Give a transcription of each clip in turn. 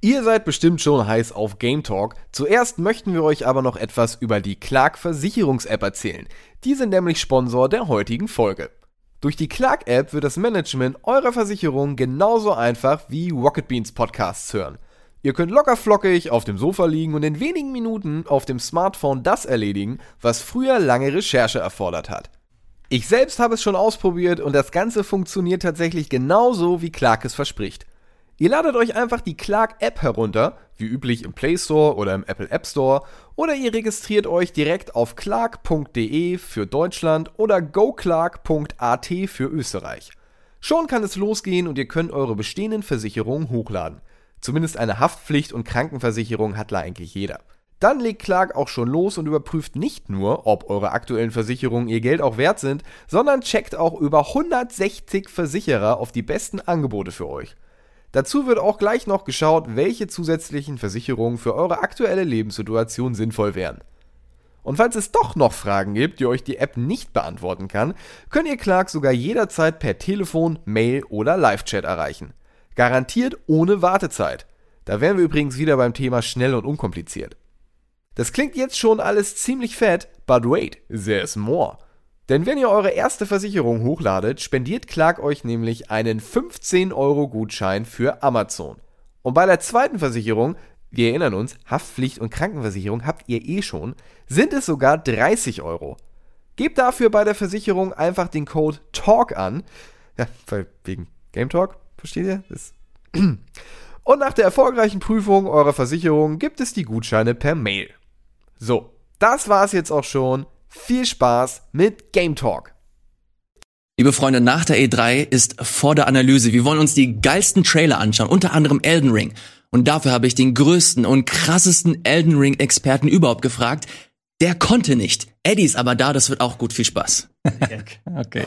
Ihr seid bestimmt schon heiß auf Game Talk. Zuerst möchten wir euch aber noch etwas über die Clark Versicherungs-App erzählen. Die sind nämlich Sponsor der heutigen Folge. Durch die Clark-App wird das Management eurer Versicherung genauso einfach wie Rocket Beans Podcasts hören. Ihr könnt locker flockig auf dem Sofa liegen und in wenigen Minuten auf dem Smartphone das erledigen, was früher lange Recherche erfordert hat. Ich selbst habe es schon ausprobiert und das Ganze funktioniert tatsächlich genauso, wie Clark es verspricht. Ihr ladet euch einfach die Clark App herunter, wie üblich im Play Store oder im Apple App Store, oder ihr registriert euch direkt auf clark.de für Deutschland oder goclark.at für Österreich. Schon kann es losgehen und ihr könnt eure bestehenden Versicherungen hochladen. Zumindest eine Haftpflicht und Krankenversicherung hat da eigentlich jeder. Dann legt Clark auch schon los und überprüft nicht nur, ob eure aktuellen Versicherungen ihr Geld auch wert sind, sondern checkt auch über 160 Versicherer auf die besten Angebote für euch. Dazu wird auch gleich noch geschaut, welche zusätzlichen Versicherungen für eure aktuelle Lebenssituation sinnvoll wären. Und falls es doch noch Fragen gibt, die euch die App nicht beantworten kann, könnt ihr Clark sogar jederzeit per Telefon, Mail oder Live-Chat erreichen. Garantiert ohne Wartezeit. Da wären wir übrigens wieder beim Thema schnell und unkompliziert. Das klingt jetzt schon alles ziemlich fett, but wait, there's more. Denn wenn ihr eure erste Versicherung hochladet, spendiert Clark euch nämlich einen 15 Euro Gutschein für Amazon. Und bei der zweiten Versicherung, wir erinnern uns, Haftpflicht und Krankenversicherung habt ihr eh schon, sind es sogar 30 Euro. Gebt dafür bei der Versicherung einfach den Code TALK an. Ja, wegen Game Talk, versteht ihr? Das und nach der erfolgreichen Prüfung eurer Versicherung gibt es die Gutscheine per Mail. So, das war's jetzt auch schon. Viel Spaß mit Game Talk. Liebe Freunde, nach der E3 ist vor der Analyse. Wir wollen uns die geilsten Trailer anschauen, unter anderem Elden Ring. Und dafür habe ich den größten und krassesten Elden Ring-Experten überhaupt gefragt. Der konnte nicht. Eddie ist aber da, das wird auch gut. Viel Spaß. okay.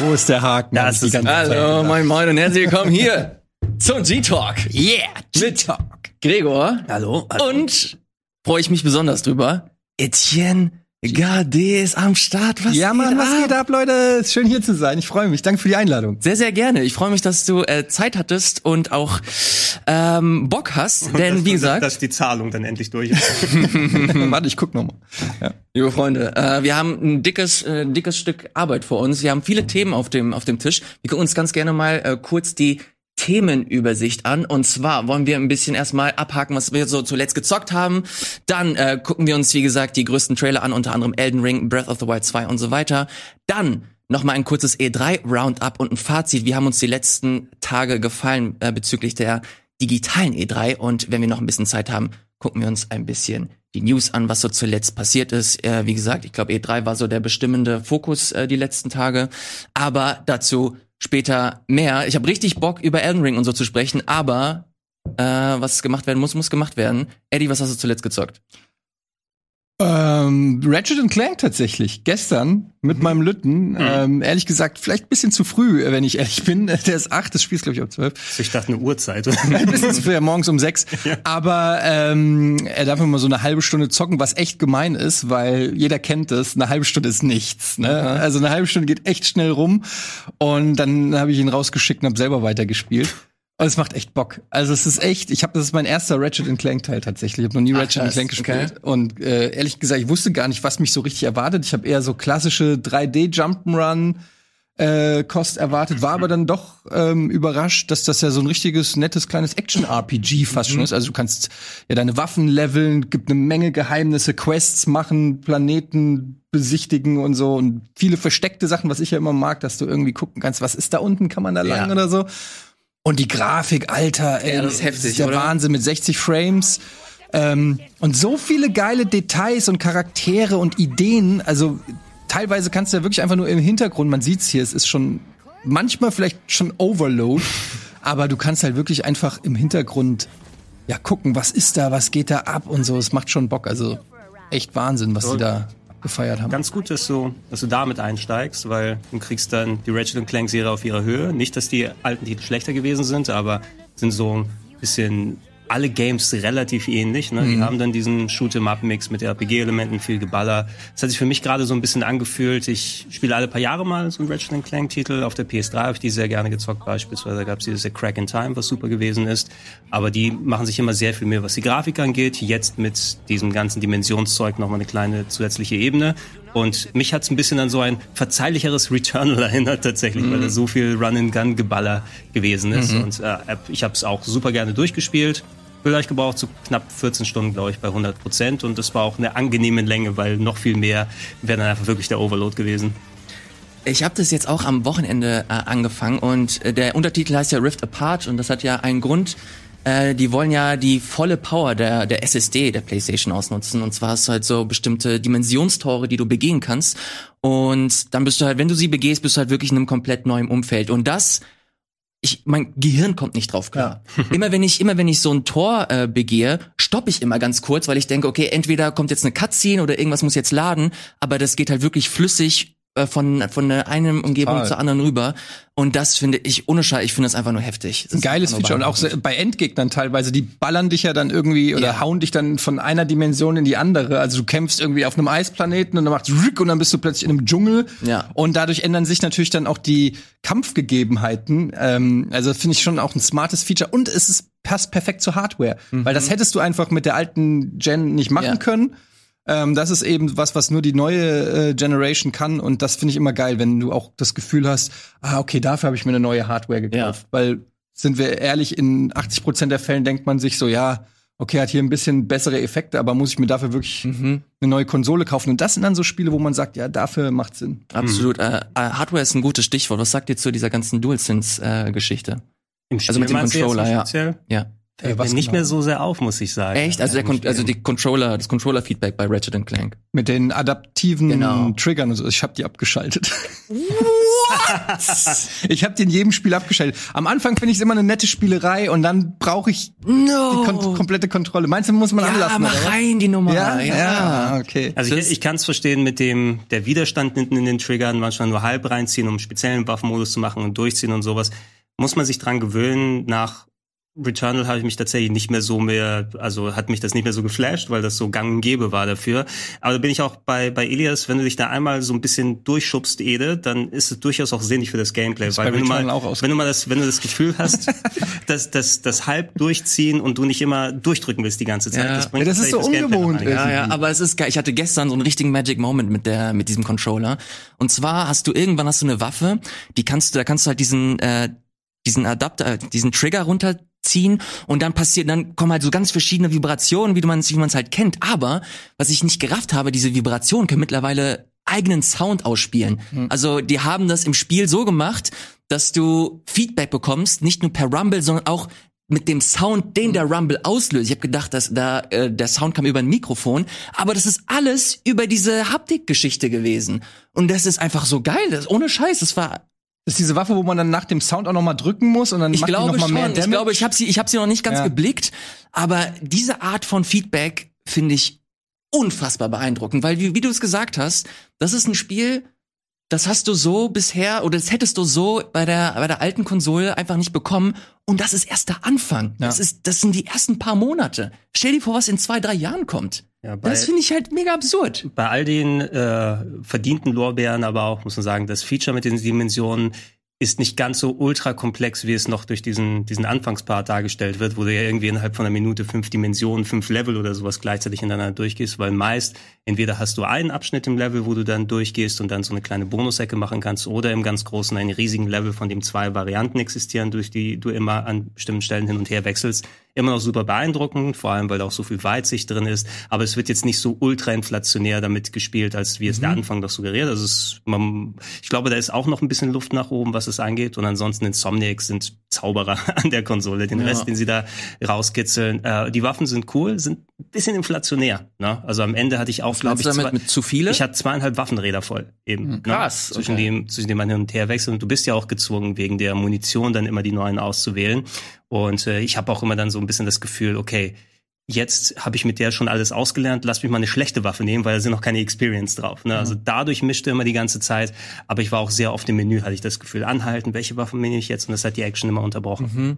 Wo ist der Haken? Das ist Hallo, moin moin und herzlich willkommen hier zum G-Talk. Yeah, G-Talk. Gregor. Hallo, hallo. Und freue ich mich besonders drüber. Etienne Gade ist am Start. Was ja, Mann, was geht ab, Leute? Ist schön hier zu sein. Ich freue mich. Danke für die Einladung. Sehr, sehr gerne. Ich freue mich, dass du äh, Zeit hattest und auch ähm, Bock hast. Denn das, wie gesagt, dass die Zahlung dann endlich durch ist. Warte, ich guck noch mal. Ja. Liebe Freunde, äh, wir haben ein dickes, äh, dickes Stück Arbeit vor uns. Wir haben viele Themen auf dem auf dem Tisch. Wir gucken uns ganz gerne mal äh, kurz die Themenübersicht an. Und zwar wollen wir ein bisschen erstmal abhaken, was wir so zuletzt gezockt haben. Dann äh, gucken wir uns, wie gesagt, die größten Trailer an, unter anderem Elden Ring, Breath of the Wild 2 und so weiter. Dann nochmal ein kurzes E3-Roundup und ein Fazit. Wie haben uns die letzten Tage gefallen äh, bezüglich der digitalen E3? Und wenn wir noch ein bisschen Zeit haben, gucken wir uns ein bisschen die News an, was so zuletzt passiert ist. Äh, wie gesagt, ich glaube, E3 war so der bestimmende Fokus äh, die letzten Tage. Aber dazu später mehr. Ich habe richtig Bock, über Elden Ring und so zu sprechen, aber äh, was gemacht werden muss, muss gemacht werden. Eddie, was hast du zuletzt gezockt? Ähm, Ratchet Clank tatsächlich. Gestern mit mhm. meinem Lütten. Mhm. Ähm, ehrlich gesagt, vielleicht ein bisschen zu früh, wenn ich ehrlich bin. Der ist acht, das Spiel ist, glaube ich, um zwölf. Ich dachte eine Uhrzeit. ein bisschen zu früh, ja, morgens um sechs. Ja. Aber ähm, er darf immer so eine halbe Stunde zocken, was echt gemein ist, weil jeder kennt es, eine halbe Stunde ist nichts. Ne? Mhm. Also eine halbe Stunde geht echt schnell rum. Und dann habe ich ihn rausgeschickt und habe selber weitergespielt. Und es macht echt Bock. Also es ist echt, ich habe das ist mein erster Ratchet Clank Teil tatsächlich. Ich habe noch nie Ach, Ratchet Clank gespielt okay. und äh, ehrlich gesagt, ich wusste gar nicht, was mich so richtig erwartet. Ich habe eher so klassische 3D Jump'n'Run äh, Kost erwartet, war aber dann doch ähm, überrascht, dass das ja so ein richtiges nettes kleines Action RPG fast schon mhm. ist. Also du kannst ja deine Waffen leveln, gibt eine Menge Geheimnisse, Quests machen, Planeten besichtigen und so und viele versteckte Sachen, was ich ja immer mag, dass du irgendwie gucken kannst, was ist da unten, kann man da lang ja. oder so. Und die Grafik, Alter, ey, ja, das ist heftig. Das ist der oder? Wahnsinn mit 60 Frames. Ähm, und so viele geile Details und Charaktere und Ideen. Also teilweise kannst du ja wirklich einfach nur im Hintergrund, man sieht's hier, es ist schon manchmal vielleicht schon Overload, aber du kannst halt wirklich einfach im Hintergrund ja gucken, was ist da, was geht da ab und so. Es macht schon Bock. Also echt Wahnsinn, was die da gefeiert haben. Ganz gut, dass du, dass du damit einsteigst, weil du kriegst dann die Ratchet Clank Serie auf ihrer Höhe. Nicht, dass die alten Titel schlechter gewesen sind, aber sind so ein bisschen alle Games relativ ähnlich. Ne? Die Mhm. haben dann diesen Shoot-em-up-Mix mit RPG-Elementen, viel Geballer. Das hat sich für mich gerade so ein bisschen angefühlt. Ich spiele alle paar Jahre mal so einen Ratchet Clank-Titel. Auf der PS3 habe ich die sehr gerne gezockt. Beispielsweise gab es dieses A Crack in Time, was super gewesen ist. Aber die machen sich immer sehr viel mehr, was die Grafik angeht. Jetzt mit diesem ganzen Dimensionszeug nochmal eine kleine zusätzliche Ebene. Und mich hat's ein bisschen an so ein verzeihlicheres Returnal erinnert tatsächlich, weil da so viel Run-and-Gun-Geballer gewesen ist. Und äh, ich habe es auch super gerne durchgespielt. Vielleicht gebraucht so knapp 14 Stunden, glaube ich, bei 100 Prozent. Und das war auch eine angenehme Länge, weil noch viel mehr wäre dann einfach wirklich der Overload gewesen. Ich habe das jetzt auch am Wochenende äh, angefangen und äh, der Untertitel heißt ja Rift Apart und das hat ja einen Grund. Äh, die wollen ja die volle Power der, der SSD der PlayStation ausnutzen und zwar hast du halt so bestimmte Dimensionstore, die du begehen kannst und dann bist du halt, wenn du sie begehst, bist du halt wirklich in einem komplett neuen Umfeld und das ich, mein Gehirn kommt nicht drauf klar. immer wenn ich, immer wenn ich so ein Tor äh, begehe, stoppe ich immer ganz kurz, weil ich denke, okay, entweder kommt jetzt eine Cutscene oder irgendwas muss jetzt laden, aber das geht halt wirklich flüssig von von der einen Umgebung Total. zur anderen rüber. Und das finde ich ohne Scheiß, ich finde das einfach nur heftig. Das ein geiles Feature und auch bei Endgegnern teilweise, die ballern dich ja dann irgendwie oder Ja. hauen dich dann von einer Dimension in die andere. Also du kämpfst irgendwie auf einem Eisplaneten und dann macht's rück und dann bist du plötzlich in einem Dschungel. Ja. Und dadurch ändern sich natürlich dann auch die Kampfgegebenheiten. Ähm, also finde ich schon auch ein smartes Feature und es ist passt perfekt zur Hardware, weil das hättest du einfach mit der alten Gen nicht machen Ja. können. Ähm, das ist eben was, was nur die neue äh, Generation kann. Und das finde ich immer geil, wenn du auch das Gefühl hast, ah, okay, dafür habe ich mir eine neue Hardware gekauft. Weil, sind wir ehrlich, in 80 Prozent der Fällen denkt man sich so, ja, okay, hat hier ein bisschen bessere Effekte, aber muss ich mir dafür wirklich Mhm. eine neue Konsole kaufen? Und das sind dann so Spiele, wo man sagt, ja, dafür macht Sinn. Absolut. Äh, äh, Hardware ist ein gutes Stichwort. Was sagt ihr zu dieser ganzen DualSense-Geschichte? Im Also mit dem Controller, ja. speziell? ja. Fällt was mir nicht genau? mehr so sehr auf, muss ich sagen. Echt? Also der Ja, Kon also die Controller, das Controller-Feedback bei Ratchet Clank. Mit den adaptiven Genau. Triggern und so. Ich habe die abgeschaltet. ich habe die in jedem Spiel abgeschaltet. Am Anfang finde ich es immer eine nette Spielerei und dann brauche ich No! die kon komplette Kontrolle. Meinst du, muss man ja, anlassen? mach oder was? rein die Nummer. Ja, ja, okay. Also Das- ich, ich kann es verstehen mit dem der Widerstand hinten in den Triggern, manchmal nur halb reinziehen, um speziellen Waffenmodus zu machen und durchziehen und sowas. Muss man sich dran gewöhnen. Nach Returnal habe ich mich tatsächlich nicht mehr so mehr, also hat mich das nicht mehr so geflasht, weil das so gang und gäbe war dafür. Aber da bin ich auch bei, bei Elias, wenn du dich da einmal so ein bisschen durchschubst, Ede, dann ist es durchaus auch sinnig für das Gameplay. bei Weil wenn du mal, wenn du mal das, wenn du das Gefühl hast, dass das, das halb durchziehen und du nicht immer durchdrücken willst die ganze Zeit, Ja. das bringt Ja, das ist so noch ungewohnt. Ja, ja, aber es ist geil. Ich hatte gestern so einen richtigen Magic Moment mit der, mit diesem Controller. Und zwar hast du irgendwann hast du eine Waffe, die kannst du, da kannst du halt diesen, äh, diesen Adapter, äh, diesen Trigger runterziehen und dann passiert, dann kommen halt so ganz verschiedene Vibrationen, wie man es, wie man es halt kennt. Aber was ich nicht gerafft habe, diese Vibrationen können mittlerweile eigenen Sound ausspielen. Also die haben das im Spiel so gemacht, dass du Feedback bekommst, nicht nur per Rumble, sondern auch mit dem Sound, den der Rumble auslöst. Ich habe gedacht, dass da äh, der Sound kam über ein Mikrofon, aber das ist alles über diese Haptik-Geschichte gewesen. Und das ist einfach so geil. Das, ohne Scheiß, das war. Das ist diese Waffe, wo man dann nach dem Sound auch noch mal drücken muss und dann Ich macht die glaube noch mal schon. mehr Damage. Ich glaube, ich habe sie, ich habe sie noch nicht ganz Ja. geblickt, aber diese Art von Feedback finde ich unfassbar beeindruckend, weil wie, wie du es gesagt hast, das ist ein Spiel, das hast du so bisher oder das hättest du so bei der bei der alten Konsole einfach nicht bekommen und das ist erst der Anfang. Ja. Das ist das sind die ersten paar Monate. Stell dir vor, was in zwei drei Jahren kommt. Ja, bei- Das finde ich halt mega absurd. bei all den äh, verdienten Lorbeeren, aber auch, muss man sagen, das Feature mit den Dimensionen ist nicht ganz so ultra komplex, wie es noch durch diesen, diesen Anfangspart dargestellt wird, wo du ja irgendwie innerhalb von einer Minute fünf Dimensionen, fünf Level oder sowas gleichzeitig hintereinander durchgehst, weil meist entweder hast du einen Abschnitt im Level, wo du dann durchgehst und dann so eine kleine Bonusecke machen kannst, oder im ganz großen einen riesigen Level, von dem zwei Varianten existieren, durch die du immer an bestimmten Stellen hin und her wechselst. Immer noch super beeindruckend, vor allem, weil da auch so viel Weitsicht drin ist, aber es wird jetzt nicht so ultra inflationär damit gespielt, als wie es der Anfang doch suggeriert. Also es, man, ich glaube, da ist auch noch ein bisschen Luft nach oben, was es angeht. Und ansonsten Insomniacs sind Zauberer an der Konsole. Den Ja. Rest, den sie da rauskitzeln. Äh, die Waffen sind cool, sind ein bisschen inflationär. Ne? Also am Ende hatte ich auch, glaube ich, damit zwei, mit zu viele? ich hatte zweieinhalb Waffenräder voll eben. krass, Ne? Zwischen okay. dem, zwischen dem man hin und her wechselt. Und du bist ja auch gezwungen, wegen der Munition dann immer die neuen auszuwählen. Und äh, ich habe auch immer dann so ein bisschen das Gefühl, okay, jetzt habe ich mit der schon alles ausgelernt, lass mich mal eine schlechte Waffe nehmen, weil da sind noch keine Experience drauf. Ne? Also dadurch mischte immer die ganze Zeit, aber ich war auch sehr oft im Menü, hatte ich das Gefühl, anhalten, welche Waffe nehme ich jetzt? Und das hat die Action immer unterbrochen. Mhm.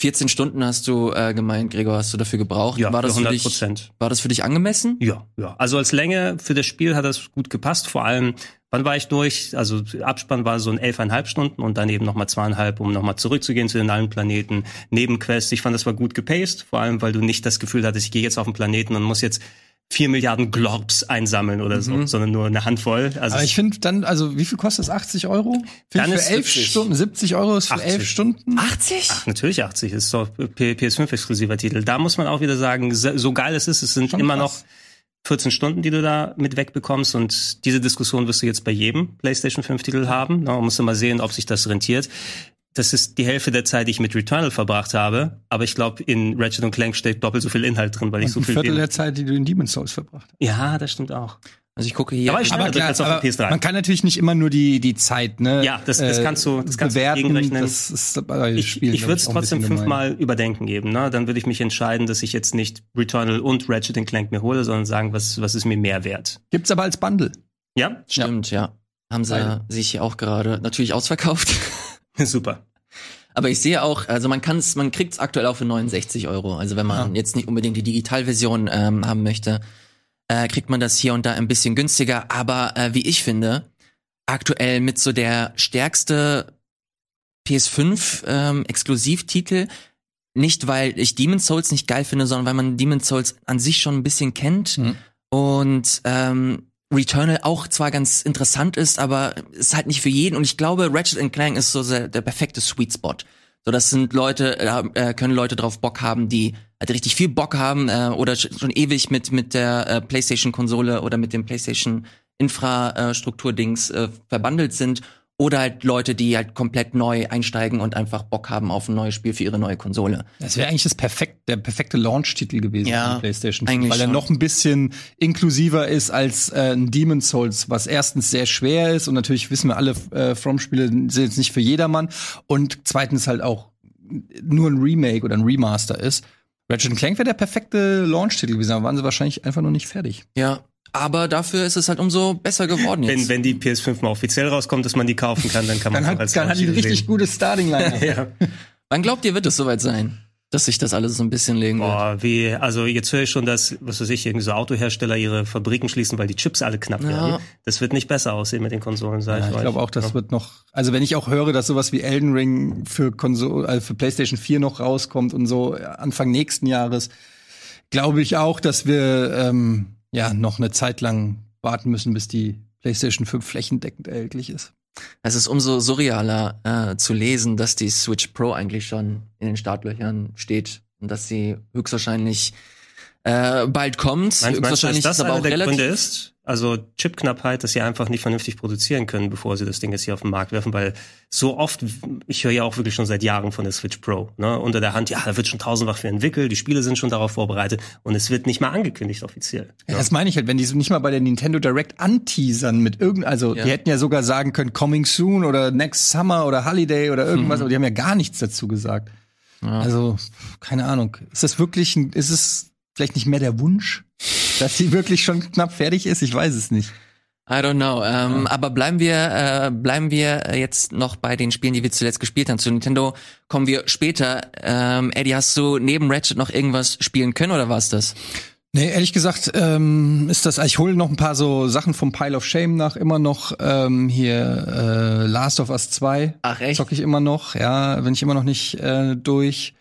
14 Stunden hast du äh, gemeint, Gregor, hast du dafür gebraucht. Ja, war das für für 100 dich, Prozent. war das für dich angemessen? Ja, ja. Also als Länge für das Spiel hat das gut gepasst. Vor allem, wann war ich durch? Also Abspann war so ein elfeinhalb Stunden und dann eben nochmal zweieinhalb, um nochmal zurückzugehen zu den allen Planeten. Nebenquests, ich fand, das war gut gepaced. Vor allem, weil du nicht das Gefühl hattest, ich gehe jetzt auf den Planeten und muss jetzt vier Milliarden Globs einsammeln oder so, sondern nur eine Handvoll. Also Aber ich finde dann, also wie viel kostet das? 80 Euro? Find Dann ich ist für elf 70. Stunden, 70 Euro ist für 80. elf Stunden? 80? Natürlich 80, ist doch P- PS5-exklusiver Titel. Da muss man auch wieder sagen, so so geil es ist, es sind Schon immer krass. noch 14 Stunden, die du da mit wegbekommst. Und diese Diskussion wirst du jetzt bei jedem PlayStation 5-Titel haben. Da musst du mal sehen, ob sich das rentiert. Das ist die Hälfte der Zeit, die ich mit Returnal verbracht habe. Aber ich glaube, in Ratchet Clank steckt doppelt so viel Inhalt drin, weil ich Und so ein viel Viertel bin. der Zeit, die du in Demon's Souls verbracht hast. Ja, das stimmt auch. Also ich gucke hier. Da war ich schneller Aber klar, als auf aber der PS3. man kann natürlich nicht immer nur die, die Zeit, ne? Ja, das- das kannst du- das kannst du bewerten. gegenrechnen. Das ist bei ich, Spielen, ich würde es ein trotzdem fünfmal überdenken geben. Ne? Dann würde ich mich entscheiden, dass ich jetzt nicht Returnal und Ratchet Clank mir hole, sondern sagen, was, was ist mir mehr wert. Gibt's aber als Bundle. Ja, Stimmt, ja. Haben sie Beide. sich hier auch gerade natürlich ausverkauft. super. Aber ich sehe auch, also man kann es, man kriegt es aktuell auch für 69 Euro. Also wenn man jetzt nicht unbedingt die Digitalversion ähm, haben möchte, äh, kriegt man das hier und da ein bisschen günstiger. Aber äh, wie ich finde, aktuell mit so der stärkste PS5 ähm, Exklusivtitel. Nicht, weil ich Demon's Souls nicht geil finde, sondern weil man Demon's Souls an sich schon ein bisschen kennt. Mhm. Und ähm, Returnal auch zwar ganz interessant ist, aber ist halt nicht für jeden. Und ich glaube, Ratchet Clank ist so der, der perfekte Sweet Spot. So, das sind Leute, äh, äh, können Leute drauf Bock haben, die halt richtig viel Bock haben äh, oder sch- schon ewig mit mit der äh, PlayStation-Konsole oder mit dem PlayStation Infrastruktur-Dings äh, verbandelt sind. Oder halt Leute, die halt komplett neu einsteigen und einfach Bock haben auf ein neues Spiel für ihre neue Konsole. Das wäre eigentlich das perfekt, der perfekte Launch-Titel gewesen Ja, für die PlayStation 5, eigentlich weil er noch ein bisschen inklusiver ist als äh, ein Demon's Souls, was erstens sehr schwer ist und natürlich wissen wir alle, äh, From-Spiele sind jetzt nicht für jedermann und zweitens halt auch nur ein Remake oder ein Remaster ist. Ratchet Clank wäre der perfekte Launch-Titel gewesen, aber waren sie wahrscheinlich einfach noch nicht fertig. Ja, aber dafür ist es halt umso besser geworden jetzt. Wenn, wenn die PS5 mal offiziell rauskommt, dass man die kaufen kann, dann kann man Dann auch hat, als dann hat die ein richtig sehen. gutes Starting-Line. Ja. Wann glaubt ihr, wird es soweit sein, dass sich das alles so ein bisschen legen wird? Boah, wie, also jetzt höre ich schon, dass, was weiß ich, irgendwie so Autohersteller ihre Fabriken schließen, weil die Chips alle knapp Ja. werden. Das wird nicht besser aussehen mit den Konsolen, sag Ja, ich ich glaube auch, das wird noch. Also wenn ich auch höre, dass sowas wie Elden Ring für Konsole, also für PlayStation 4 noch rauskommt und so Anfang nächsten Jahres, glaube ich auch, dass wir ähm, ja noch eine Zeit lang warten müssen, bis die PlayStation 5 flächendeckend erhältlich ist. Es ist umso surrealer äh, zu lesen, dass die Switch Pro eigentlich schon in den Startlöchern steht und dass sie höchstwahrscheinlich äh, bald kommt. Meinst, meinst du, dass höchstwahrscheinlich das ist aber auch der relativ. Gründe ist? Also Chipknappheit, dass sie einfach nicht vernünftig produzieren können, bevor sie das Ding jetzt hier auf den Markt werfen, weil so oft, ich höre ja auch wirklich schon seit Jahren von der Switch Pro, ne, unter der Hand, ja, da wird schon tausendfach für entwickelt, die Spiele sind schon darauf vorbereitet und es wird nicht mal angekündigt offiziell. Ja. Das meine ich halt, wenn die so nicht mal bei der Nintendo Direct anteasern mit irgend, also Ja. die hätten ja sogar sagen können Coming Soon oder Next Summer oder Holiday oder irgendwas, aber die haben ja gar nichts dazu gesagt. Ja. Also keine Ahnung, ist das wirklich, ein, ist es vielleicht nicht mehr der Wunsch, dass sie wirklich schon knapp fertig ist? Ich weiß es nicht. I don't know. Ähm, Aber bleiben wir, äh, bleiben wir äh, jetzt noch bei den Spielen, die wir zuletzt gespielt haben. Zu Nintendo kommen wir später. Ähm, Eddie, hast du neben Ratchet noch irgendwas spielen können oder war's das? Nee, ehrlich gesagt, ähm, ist das, ich hole noch ein paar so Sachen vom Pile of Shame nach, immer noch ähm, hier äh, Last of Us 2. Ach echt? Zocke ich immer noch, ja, bin ich immer noch nicht äh, durch.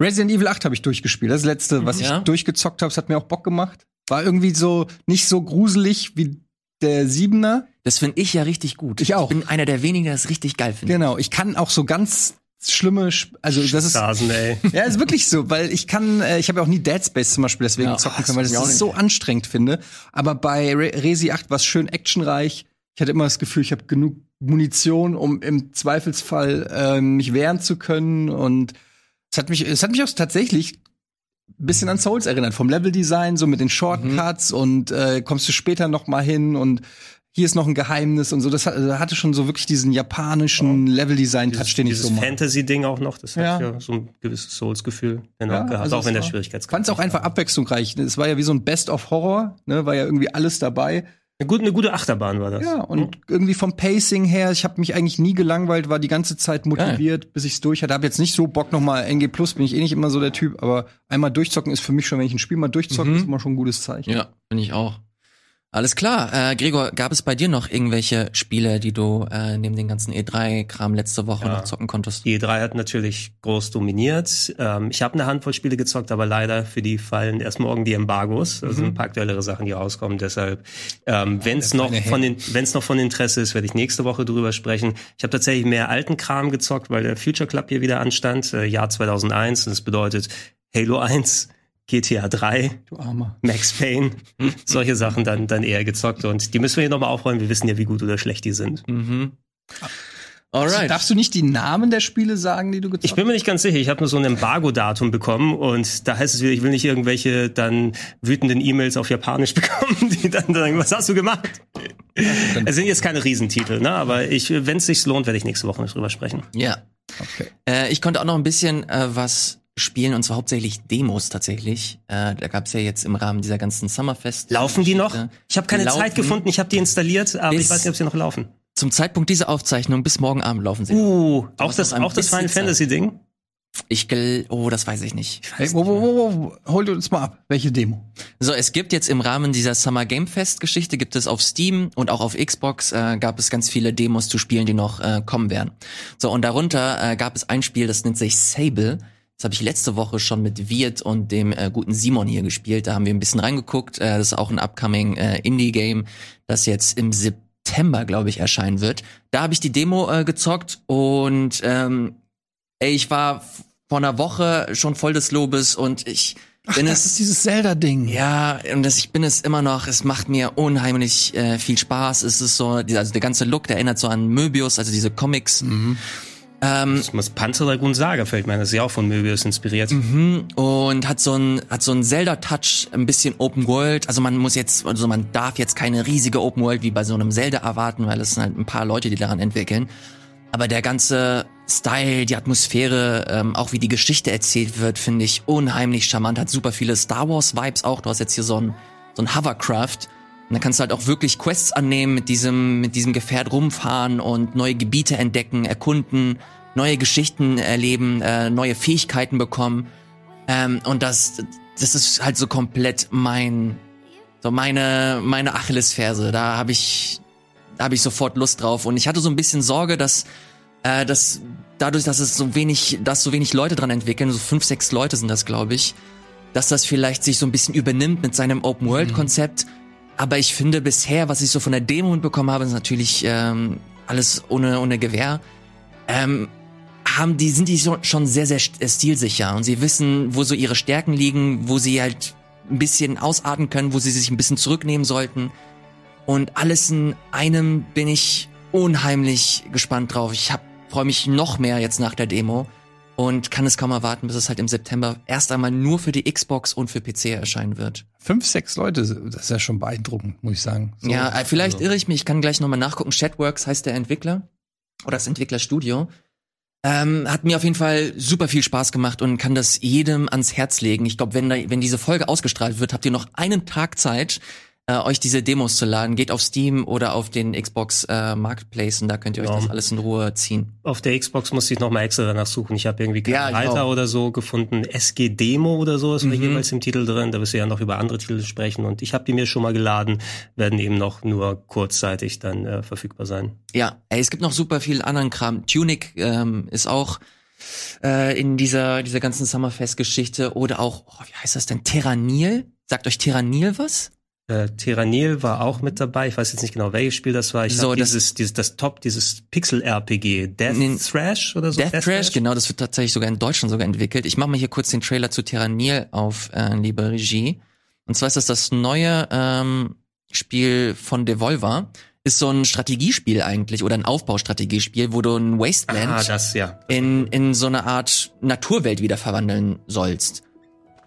Resident Evil 8 habe ich durchgespielt. Das, letzte, was Ja. ich durchgezockt habe, es hat mir auch Bock gemacht. War irgendwie so nicht so gruselig wie der Siebener. Das finde ich ja richtig gut. Ich auch. Ich bin einer der wenigen, der es richtig geil findet. Genau, ich kann auch so ganz schlimme, also das ist Sasen, ey. ja, ist wirklich so, weil ich kann, äh, ich habe ja auch nie Dead Space zum Beispiel deswegen Ja, zocken das können, weil das ich nicht. so anstrengend finde. Aber bei Re Resi 8 war es schön actionreich. Ich hatte immer das Gefühl, ich habe genug Munition, um im Zweifelsfall äh, mich wehren zu können. Und es hat mich, es hat mich auch tatsächlich bisschen an Souls erinnert, vom Leveldesign, so mit den Shortcuts und äh, kommst du später noch mal hin und hier ist noch ein Geheimnis und so. Das hat- also hatte schon so wirklich diesen japanischen Leveldesign-Touch, den ich Dieses so mag. Fantasy-Ding auch noch, das Ja. hat ja so ein gewisses Souls-Gefühl genau, Ja, gehabt, also auch wenn der Schwierigkeitsgrad. fand es auch einfach abwechslungsreich. Es war ja wie so ein Best of Horror, ne, war ja irgendwie alles dabei. Eine gute, eine gute Achterbahn war das. Ja, und irgendwie vom Pacing her, ich habe mich eigentlich nie gelangweilt, war die ganze Zeit motiviert, bis ich's durch hatte. Hab jetzt nicht so Bock nochmal NG Plus, bin ich eh nicht immer so der Typ, aber einmal durchzocken ist für mich schon, wenn ich ein Spiel mal durchzocke, Mhm. ist immer schon ein gutes Zeichen. Ja, finde ich auch. Alles klar. Äh, Gregor, gab es bei dir noch irgendwelche Spiele, die du äh, neben den ganzen E3-Kram letzte Woche Ja. noch zocken konntest? Die E3 hat natürlich groß dominiert. Ähm, ich habe eine Handvoll Spiele gezockt, aber leider für die fallen erst morgen die Embargos. Also ein paar aktuellere Sachen, die rauskommen. Deshalb, ähm, wenn es noch von den, wenn es noch von Interesse ist, werde ich nächste Woche drüber sprechen. Ich habe tatsächlich mehr alten Kram gezockt, weil der Future Club hier wieder anstand, äh, Jahr 2001. Und das bedeutet Halo 1, GTA 3, Du Armer. Max Payne, solche Sachen dann, dann eher gezockt. Und die müssen wir hier nochmal aufräumen. Wir wissen ja, wie gut oder schlecht die sind. Mhm. Also, Alright. darfst du nicht die Namen der Spiele sagen, die du gezockt Ich bin mir nicht ganz sicher. Ich habe nur so ein Embargo-Datum bekommen und da heißt es wieder, ich will nicht irgendwelche dann wütenden E-Mails auf Japanisch bekommen, die dann sagen, was hast du gemacht? Es sind jetzt keine Riesentitel, ne? Aber ich, wenn es sich lohnt, werde ich nächste Woche noch drüber sprechen. Ja. Okay. Äh, ich konnte auch noch ein bisschen äh, was spielen und zwar hauptsächlich Demos tatsächlich. Äh, da gab es ja jetzt im Rahmen dieser ganzen Summerfest. Laufen die noch? Ich habe keine Laufen. Zeit gefunden. Ich habe die installiert, aber ich weiß nicht, ob sie noch laufen. Zum Zeitpunkt dieser Aufzeichnung bis morgen Abend laufen sie. Uh, auch das, auch das Final. Fantasy Ding. Ich gel oh, das weiß ich nicht. Hey, wo, wo, wo, wo, hol uns mal ab. Welche Demo? So, es gibt jetzt im Rahmen dieser Summer Game Fest Geschichte gibt es auf Steam und auch auf Xbox äh, gab es ganz viele Demos zu spielen, die noch äh, kommen werden. So und darunter äh, gab es ein Spiel, das nennt sich Sable. Das habe ich letzte Woche schon mit Wirt und dem äh, guten Simon hier gespielt. Da haben wir ein bisschen reingeguckt. Äh, das ist auch ein upcoming äh, Indie Game, das jetzt im September, glaube ich, erscheinen wird. Da habe ich die Demo äh, gezockt und ähm, ey, ich war vor einer Woche schon voll des Lobes und ich bin das es ist dieses Zelda-Ding. ja, und das, ich bin es immer noch, es macht mir unheimlich äh, viel Spaß. Es ist so, also der ganze Look, der erinnert so an Möbius, also diese Comics. Ähm, Das muss Panzer Dragoon Saga fällt mir, das ist ja auch von Möbius inspiriert. mhm, und hat so ein hat so ein Zelda Touch, ein bisschen Open World. Also man muss jetzt also man darf jetzt keine riesige Open World wie bei so einem Zelda erwarten, weil es sind halt ein paar Leute, die daran entwickeln. Aber der ganze Style, die Atmosphäre, ähm, auch wie die Geschichte erzählt wird, finde ich unheimlich charmant. Hat super viele Star Wars Vibes auch. Du hast jetzt hier so ein so ein Hovercraft. Und dann kannst du halt auch wirklich Quests annehmen, mit diesem, mit diesem Gefährt rumfahren und neue Gebiete entdecken, erkunden, neue Geschichten erleben, äh, neue Fähigkeiten bekommen. Ähm, und das, das ist halt so komplett mein, so meine, meine Achillesferse. Da habe ich, habe ich sofort Lust drauf. Und ich hatte so ein bisschen Sorge, dass, äh, dass dadurch, dass es so wenig, dass so wenig Leute dran entwickeln, so fünf, sechs Leute sind das, glaube ich, dass das vielleicht sich so ein bisschen übernimmt mit seinem Open-World-Konzept. Aber ich finde bisher, was ich so von der Demo mitbekommen habe, ist natürlich ähm, alles ohne, ohne Gewehr. Ähm, haben die, sind die schon sehr, sehr äh, stilsicher und sie wissen, wo so ihre Stärken liegen, wo sie halt ein bisschen ausarten können, wo sie sich ein bisschen zurücknehmen sollten. Und alles in einem bin ich unheimlich gespannt drauf. Ich hab, freue mich noch mehr jetzt nach der Demo und kann es kaum erwarten, bis es halt im September erst einmal nur für die Xbox und für PC erscheinen wird. Fünf, sechs Leute, das ist ja schon beeindruckend, muss ich sagen. So. ja, äh, vielleicht Also. irre ich mich, ich kann gleich nochmal nachgucken. Shadworks heißt der Entwickler oder das Entwicklerstudio. Ähm, hat mir auf jeden Fall super viel Spaß gemacht und kann das jedem ans Herz legen. Ich glaube, wenn, da- wenn diese Folge ausgestrahlt wird, habt ihr noch einen Tag Zeit, äh, euch diese Demos zu laden. Geht auf Steam oder auf den Xbox äh, Marketplace und da könnt ihr euch Ja. das alles in Ruhe ziehen. Auf der Xbox musste ich noch mal extra danach suchen. Ich habe irgendwie keinen Ja, oder so gefunden. SG Demo oder so ist Mhm. jeweils im Titel drin. Da wirst du ja noch über andere Titel sprechen. Und ich habe die mir schon mal geladen, werden eben noch nur kurzzeitig dann äh, verfügbar sein. Ja, ey, es gibt noch super viel anderen Kram. Tunic ähm, ist auch äh, in dieser dieser ganzen Summerfest-Geschichte oder auch, oh, wie heißt das denn? Terranil? Sagt euch Terranil was? Äh, Terranil war auch mit dabei. Ich weiß jetzt nicht genau, welches Spiel das war. Ich So, glaube, das- dieses, dieses, das Top, dieses Pixel-RPG, Death Nee. Thrash oder so. Death, Trash, genau, das wird tatsächlich sogar in Deutschland sogar entwickelt. Ich mache mal hier kurz den Trailer zu Terranil auf, äh, liebe Regie. Und zwar ist das das neue ähm, Spiel von Devolver. Ist so ein Strategiespiel eigentlich oder ein Aufbaustrategiespiel, wo du ein Wasteland Ah, das, ja. in, in so eine Art Naturwelt wieder verwandeln sollst.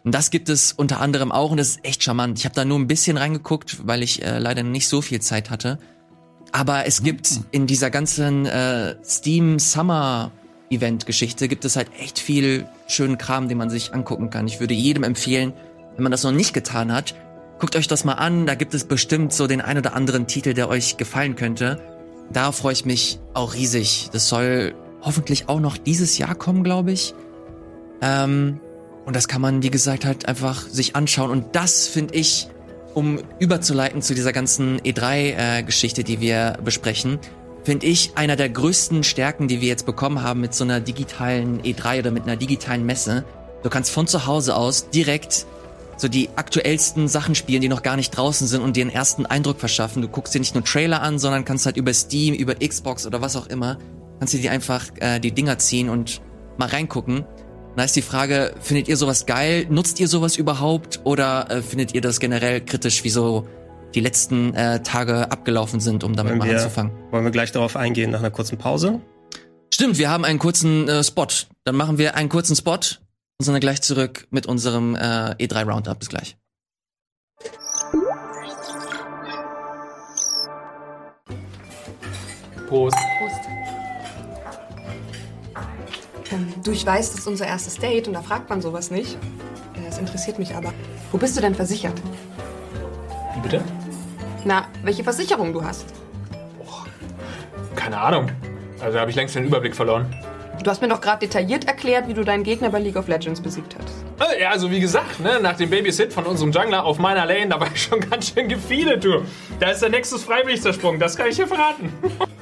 Und das gibt es unter anderem auch und das ist echt charmant. Ich habe da nur ein bisschen reingeguckt, weil ich äh, leider nicht so viel Zeit hatte. Aber es gibt in dieser ganzen äh, Steam Summer Event Geschichte gibt es halt echt viel schönen Kram, den man sich angucken kann. Ich würde jedem empfehlen, wenn man das noch nicht getan hat, Guckt euch das mal an, da gibt es bestimmt so den ein oder anderen Titel, der euch gefallen könnte. Darauf freue ich mich auch riesig. Das soll hoffentlich auch noch dieses Jahr kommen, glaube ich. Ähm, und das kann man, wie gesagt, halt einfach sich anschauen. Und das finde ich, um überzuleiten zu dieser ganzen E3-Geschichte, die wir besprechen, finde ich einer der größten Stärken, die wir jetzt bekommen haben mit so einer digitalen E3 oder mit einer digitalen Messe. Du kannst von zu Hause aus direkt so die aktuellsten Sachen spielen, die noch gar nicht draußen sind und dir einen ersten Eindruck verschaffen. Du guckst dir nicht nur Trailer an, sondern kannst halt über Steam, über Xbox oder was auch immer, kannst dir einfach äh, die Dinger ziehen und mal reingucken. Da ist die Frage, findet ihr sowas geil? Nutzt ihr sowas überhaupt? Oder äh, findet ihr das generell kritisch, wie so die letzten äh, Tage abgelaufen sind, um damit Wollen mal wir, anzufangen? wollen wir gleich darauf eingehen nach einer kurzen Pause? Stimmt, wir haben einen kurzen äh, Spot. Dann machen wir einen kurzen Spot und sind dann gleich zurück mit unserem äh, E3 Roundup. Bis gleich. Prost. Prost. Ähm, du, ich weiß, das ist unser erstes Date und da fragt man sowas nicht. Es interessiert mich aber. Wo bist du denn versichert? Wie bitte? Na, welche Versicherung du hast? Keine Ahnung. Also da habe ich längst den Überblick verloren. Du hast mir doch gerade detailliert erklärt, wie du deinen Gegner bei League of Legends besiegt hast. Äh, Ja, also wie gesagt, ne, nach dem Babysit von unserem Jungler auf meiner Lane, da war ich schon ganz schön gefeedet, du. Da ist der Nexus freiwillig zersprungen, das kann ich dir verraten.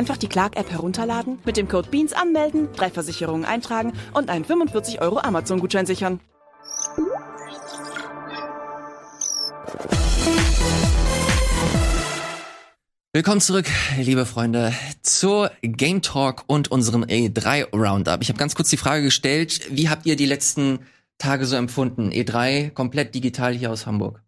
Einfach die Clark-App herunterladen, mit dem Code BEANS anmelden, drei Versicherungen eintragen und einen 45 Euro Amazon-Gutschein sichern. Willkommen zurück, liebe Freunde, zur Game Talk und unserem E3 Roundup. Ich habe ganz kurz die Frage gestellt, wie habt ihr die letzten Tage so empfunden? E3 komplett digital hier aus Hamburg.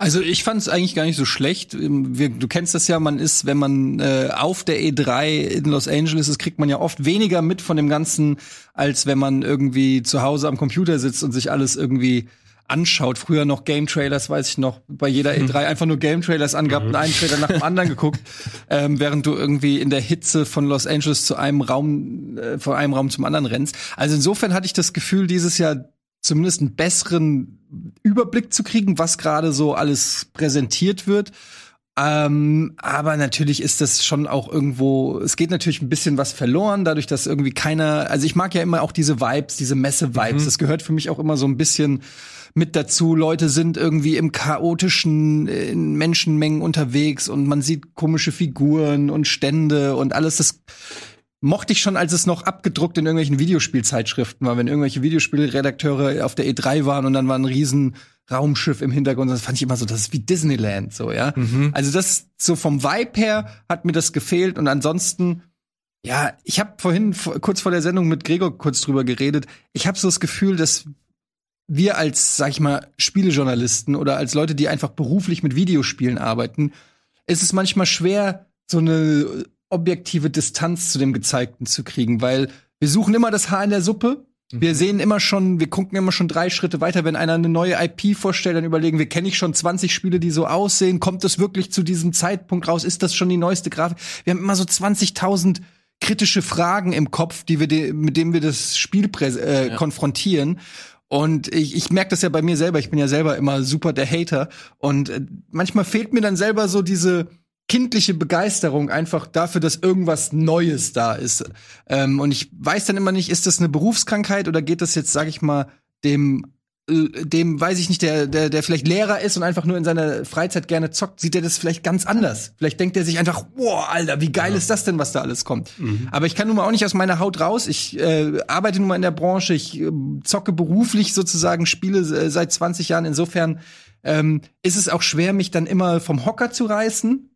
Also ich fand es eigentlich gar nicht so schlecht. Ähm, Wir, du kennst das ja, man ist, wenn man äh, auf der E3 in Los Angeles ist, kriegt man ja oft weniger mit von dem Ganzen, als wenn man irgendwie zu Hause am Computer sitzt und sich alles irgendwie anschaut. Früher noch Game Trailers, weiß ich noch, bei jeder E3 einfach nur Game Trailers angehabt und einen Trailer nach dem anderen geguckt, ähm, während du irgendwie in der Hitze von Los Angeles zu einem Raum, äh, von einem Raum zum anderen rennst. Also insofern hatte ich das Gefühl, dieses Jahr zumindest einen besseren Überblick zu kriegen, was gerade so alles präsentiert wird. Ähm, aber natürlich ist das schon auch irgendwo, es geht natürlich ein bisschen was verloren, dadurch, dass irgendwie keiner, also ich mag ja immer auch diese Vibes, diese Messe-Vibes. Das gehört für mich auch immer so ein bisschen mit dazu. Leute sind irgendwie im chaotischen äh, in Menschenmengen unterwegs und man sieht komische Figuren und Stände und alles. Das mochte ich schon, als es noch abgedruckt in irgendwelchen Videospielzeitschriften war, wenn irgendwelche Videospielredakteure auf der E3 waren und dann war ein riesen Raumschiff im Hintergrund. Das fand ich immer so, das ist wie Disneyland, so, ja. Also das, so vom Vibe her hat mir das gefehlt und ansonsten, ja, ich habe vorhin, vor- kurz vor der Sendung mit Gregor kurz drüber geredet. Ich habe so das Gefühl, dass wir als, sag ich mal, Spielejournalisten oder als Leute, die einfach beruflich mit Videospielen arbeiten, ist es manchmal schwer, so eine objektive Distanz zu dem Gezeigten zu kriegen, weil wir suchen immer das Haar in der Suppe. Wir sehen immer schon, wir gucken immer schon drei Schritte weiter. Wenn einer eine neue IP vorstellt, dann überlegen wir, kenne ich schon 20 Spiele, die so aussehen? Kommt das wirklich zu diesem Zeitpunkt raus? Ist das schon die neueste Grafik? Wir haben immer so 20.000 kritische Fragen im Kopf, die wir de mit denen wir das Spiel äh, konfrontieren. Und ich, ich merke das ja bei mir selber. Ich bin ja selber immer super der Hater. Und äh, manchmal fehlt mir dann selber so diese kindliche Begeisterung einfach dafür, dass irgendwas Neues da ist. Ähm, und ich weiß dann immer nicht, ist das eine Berufskrankheit oder geht das jetzt, sag ich mal, dem äh, dem weiß ich nicht, der, der, der vielleicht Lehrer ist und einfach nur in seiner Freizeit gerne zockt, sieht er das vielleicht ganz anders. Vielleicht denkt er sich einfach, boah, Alter, wie geil ist das denn, was da alles kommt. Aber ich kann nun mal auch nicht aus meiner Haut raus. Ich äh, arbeite nun mal in der Branche, ich äh, zocke beruflich sozusagen Spiele äh, seit 20 Jahren. Insofern ähm, ist es auch schwer, mich dann immer vom Hocker zu reißen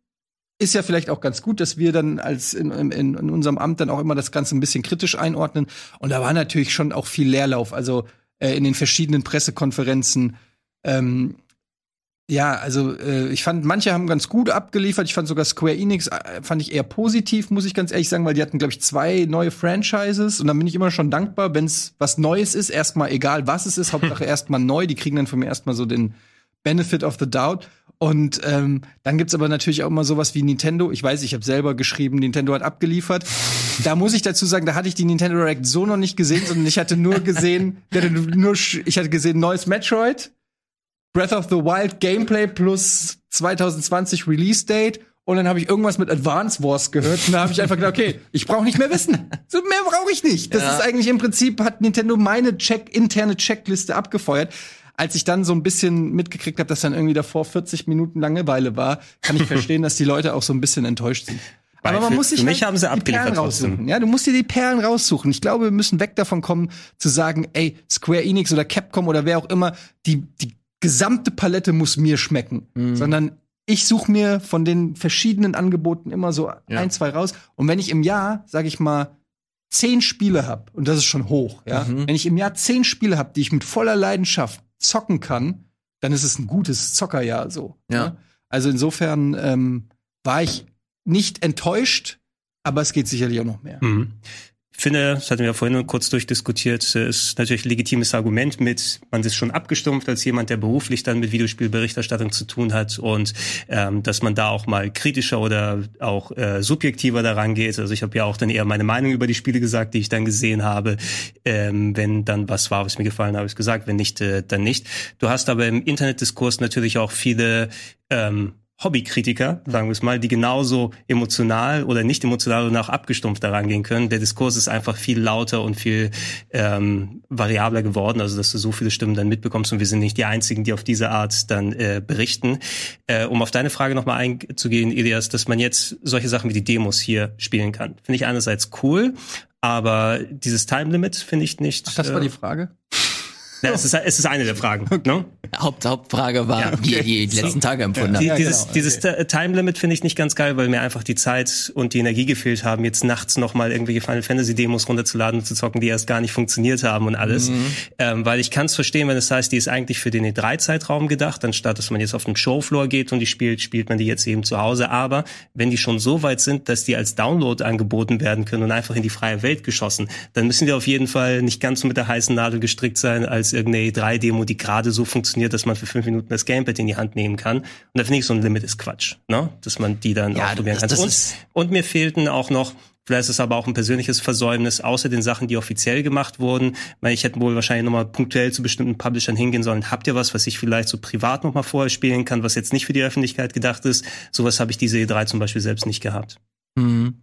ist ja vielleicht auch ganz gut, dass wir dann als in, in, in unserem Amt dann auch immer das Ganze ein bisschen kritisch einordnen. Und da war natürlich schon auch viel Leerlauf. Also äh, in den verschiedenen Pressekonferenzen. Ähm, ja, also äh, ich fand, manche haben ganz gut abgeliefert. Ich fand sogar Square Enix äh, fand ich eher positiv, muss ich ganz ehrlich sagen, weil die hatten, glaube ich, zwei neue Franchises und dann bin ich immer schon dankbar, wenn es was Neues ist. Erstmal egal, was es ist, Hauptsache erstmal neu. Die kriegen dann von mir erstmal so den Benefit of the Doubt. Und ähm, dann gibt's aber natürlich auch immer sowas wie Nintendo. Ich weiß, ich habe selber geschrieben, Nintendo hat abgeliefert. Da muss ich dazu sagen, da hatte ich die Nintendo Direct so noch nicht gesehen, sondern ich hatte nur gesehen, ich hatte nur, ich hatte gesehen neues Metroid, Breath of the Wild Gameplay plus 2020 Release Date und dann habe ich irgendwas mit Advance Wars gehört und da habe ich einfach gedacht, okay, ich brauche nicht mehr wissen. So mehr brauche ich nicht. Das Ja. ist eigentlich im Prinzip hat Nintendo meine Check interne Checkliste abgefeuert. Als ich dann so ein bisschen mitgekriegt habe, dass dann irgendwie davor 40 Minuten Langeweile war, kann ich verstehen, dass die Leute auch so ein bisschen enttäuscht sind. Aber man muss sich für mich halt haben sie die Perlen trotzdem. raussuchen. Ja, du musst dir die Perlen raussuchen. Ich glaube, wir müssen weg davon kommen, zu sagen, ey, Square Enix oder Capcom oder wer auch immer, die, die gesamte Palette muss mir schmecken. Mhm. Sondern ich suche mir von den verschiedenen Angeboten immer so ein, zwei raus. Und wenn ich im Jahr, sag ich mal, zehn Spiele hab und das ist schon hoch, ja, Mhm. wenn ich im Jahr zehn Spiele hab, die ich mit voller Leidenschaft zocken kann, dann ist es ein gutes Zockerjahr so. Ja. ne? Also insofern ähm, war ich nicht enttäuscht, aber es geht sicherlich auch noch mehr. Mhm. Finde, das hatten wir ja vorhin kurz durchdiskutiert, ist natürlich ein legitimes Argument mit, man ist schon abgestumpft als jemand, der beruflich dann mit Videospielberichterstattung zu tun hat und ähm, dass man da auch mal kritischer oder auch äh, subjektiver daran geht. Also ich habe ja auch dann eher meine Meinung über die Spiele gesagt, die ich dann gesehen habe. Ähm, wenn dann was war, was mir gefallen hat, habe ich gesagt, wenn nicht, äh, dann nicht. Du hast aber im Internetdiskurs natürlich auch viele ähm, Hobbykritiker, sagen wir es mal, die genauso emotional oder nicht emotional oder auch abgestumpft daran gehen können. Der Diskurs ist einfach viel lauter und viel ähm, variabler geworden, also dass du so viele Stimmen dann mitbekommst und wir sind nicht die einzigen, die auf diese Art dann äh, berichten. Äh, um auf deine Frage nochmal einzugehen, Elias, dass man jetzt solche Sachen wie die Demos hier spielen kann, finde ich einerseits cool, aber dieses Time Limit finde ich nicht. Ach, das war äh, die Frage? Ja, es, ist, es ist eine der Fragen. Ne? Haupt, Hauptfrage war, Ja, okay. wie ihr die, letzten Tage empfunden habt. Ja, dieses genau, dieses Ti- Time Limit finde ich nicht ganz geil, weil mir einfach die Zeit und die Energie gefehlt haben, jetzt nachts noch mal irgendwelche Final Fantasy Demos runterzuladen und zu zocken, die erst gar nicht funktioniert haben und alles. Mhm. Ähm, weil ich kann es verstehen, wenn es heißt, die ist eigentlich für den E3-Zeitraum gedacht, anstatt dass man jetzt auf den Showfloor geht und die spielt, spielt man die jetzt eben zu Hause. Aber wenn die schon so weit sind, dass die als Download angeboten werden können und einfach in die freie Welt geschossen, dann müssen die auf jeden Fall nicht ganz so mit der heißen Nadel gestrickt sein als irgendeine E3-Demo, die gerade so funktioniert, dass man für fünf Minuten das Gamepad in die Hand nehmen kann. Und da finde ich, so ein Limit ist Quatsch, ne? Dass man die dann Ja, ausprobieren kann. Und, und mir fehlten auch noch Vielleicht ist es aber auch ein persönliches Versäumnis, außer den Sachen, die offiziell gemacht wurden. Meine, ich hätte wohl wahrscheinlich nochmal punktuell zu bestimmten Publishern hingehen sollen. Habt ihr was, was ich vielleicht so privat nochmal vorher spielen kann, was jetzt nicht für die Öffentlichkeit gedacht ist? Sowas habe ich diese E3 zum Beispiel selbst nicht gehabt. Mhm.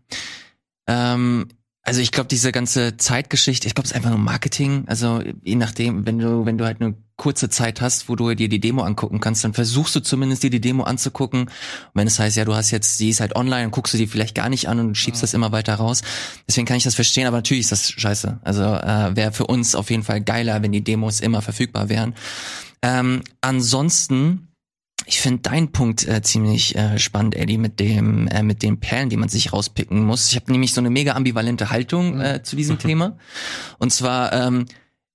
Ähm, also ich glaube, diese ganze Zeitgeschichte, ich glaube, es ist einfach nur Marketing. Also je nachdem, wenn du, wenn du halt eine kurze Zeit hast, wo du dir die Demo angucken kannst, dann versuchst du zumindest dir die Demo anzugucken. Und wenn es heißt, ja, du hast jetzt, die ist halt online, dann guckst du die vielleicht gar nicht an und schiebst das immer weiter raus. Deswegen kann ich das verstehen, aber natürlich ist das scheiße. Also äh, wäre für uns auf jeden Fall geiler, wenn die Demos immer verfügbar wären. Ähm, ansonsten ich finde deinen Punkt äh, ziemlich äh, spannend, Eddie, mit dem äh, mit den Perlen, die man sich rauspicken muss. Ich habe nämlich so eine mega ambivalente Haltung äh, zu diesem Thema. Und zwar, ähm,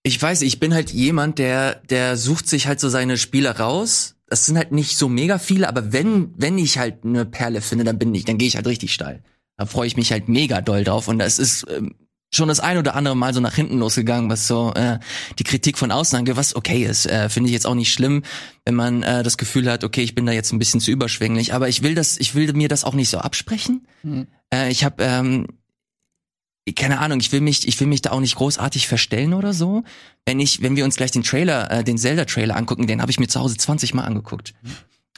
ich weiß, ich bin halt jemand, der der sucht sich halt so seine Spiele raus. Das sind halt nicht so mega viele, aber wenn wenn ich halt eine Perle finde, dann bin ich, dann gehe ich halt richtig steil. Da freue ich mich halt mega doll drauf und das ist ähm, schon das ein oder andere Mal so nach hinten losgegangen, was so äh, die Kritik von außen angeht, was okay ist. Äh, Finde ich jetzt auch nicht schlimm, wenn man äh, das Gefühl hat, okay, ich bin da jetzt ein bisschen zu überschwänglich. Aber ich will das, ich will mir das auch nicht so absprechen. Äh, ich habe ähm, keine Ahnung, ich will mich, ich will mich da auch nicht großartig verstellen oder so. Wenn ich, wenn wir uns gleich den Trailer, äh, den Zelda-Trailer angucken, den habe ich mir zu Hause 20 Mal angeguckt.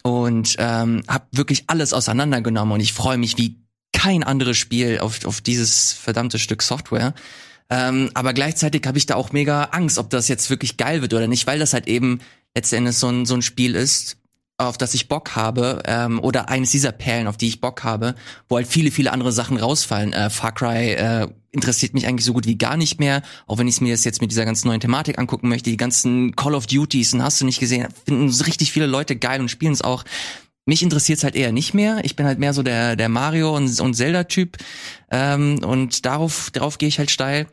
Und ähm, habe wirklich alles auseinandergenommen und ich freue mich wie kein anderes Spiel auf, auf dieses verdammte Stück Software. Ähm, aber gleichzeitig habe ich da auch mega Angst, ob das jetzt wirklich geil wird oder nicht, weil das halt eben letztendlich so ein, so ein Spiel ist, auf das ich Bock habe, ähm, oder eines dieser Perlen, auf die ich Bock habe, wo halt viele, viele andere Sachen rausfallen. Äh, Far Cry äh, interessiert mich eigentlich so gut wie gar nicht mehr, auch wenn ich mir das jetzt mit dieser ganzen neuen Thematik angucken möchte. Die ganzen Call of Duties, und hast du nicht gesehen, finden so richtig viele Leute geil und spielen es auch mich interessiert's halt eher nicht mehr. Ich bin halt mehr so der, der Mario und, und Zelda-Typ. Ähm, und darauf, darauf gehe ich halt steil.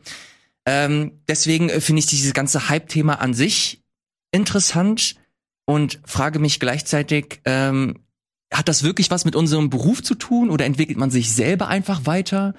Ähm, deswegen äh, finde ich dieses ganze Hype-Thema an sich interessant und frage mich gleichzeitig, ähm, hat das wirklich was mit unserem Beruf zu tun oder entwickelt man sich selber einfach weiter?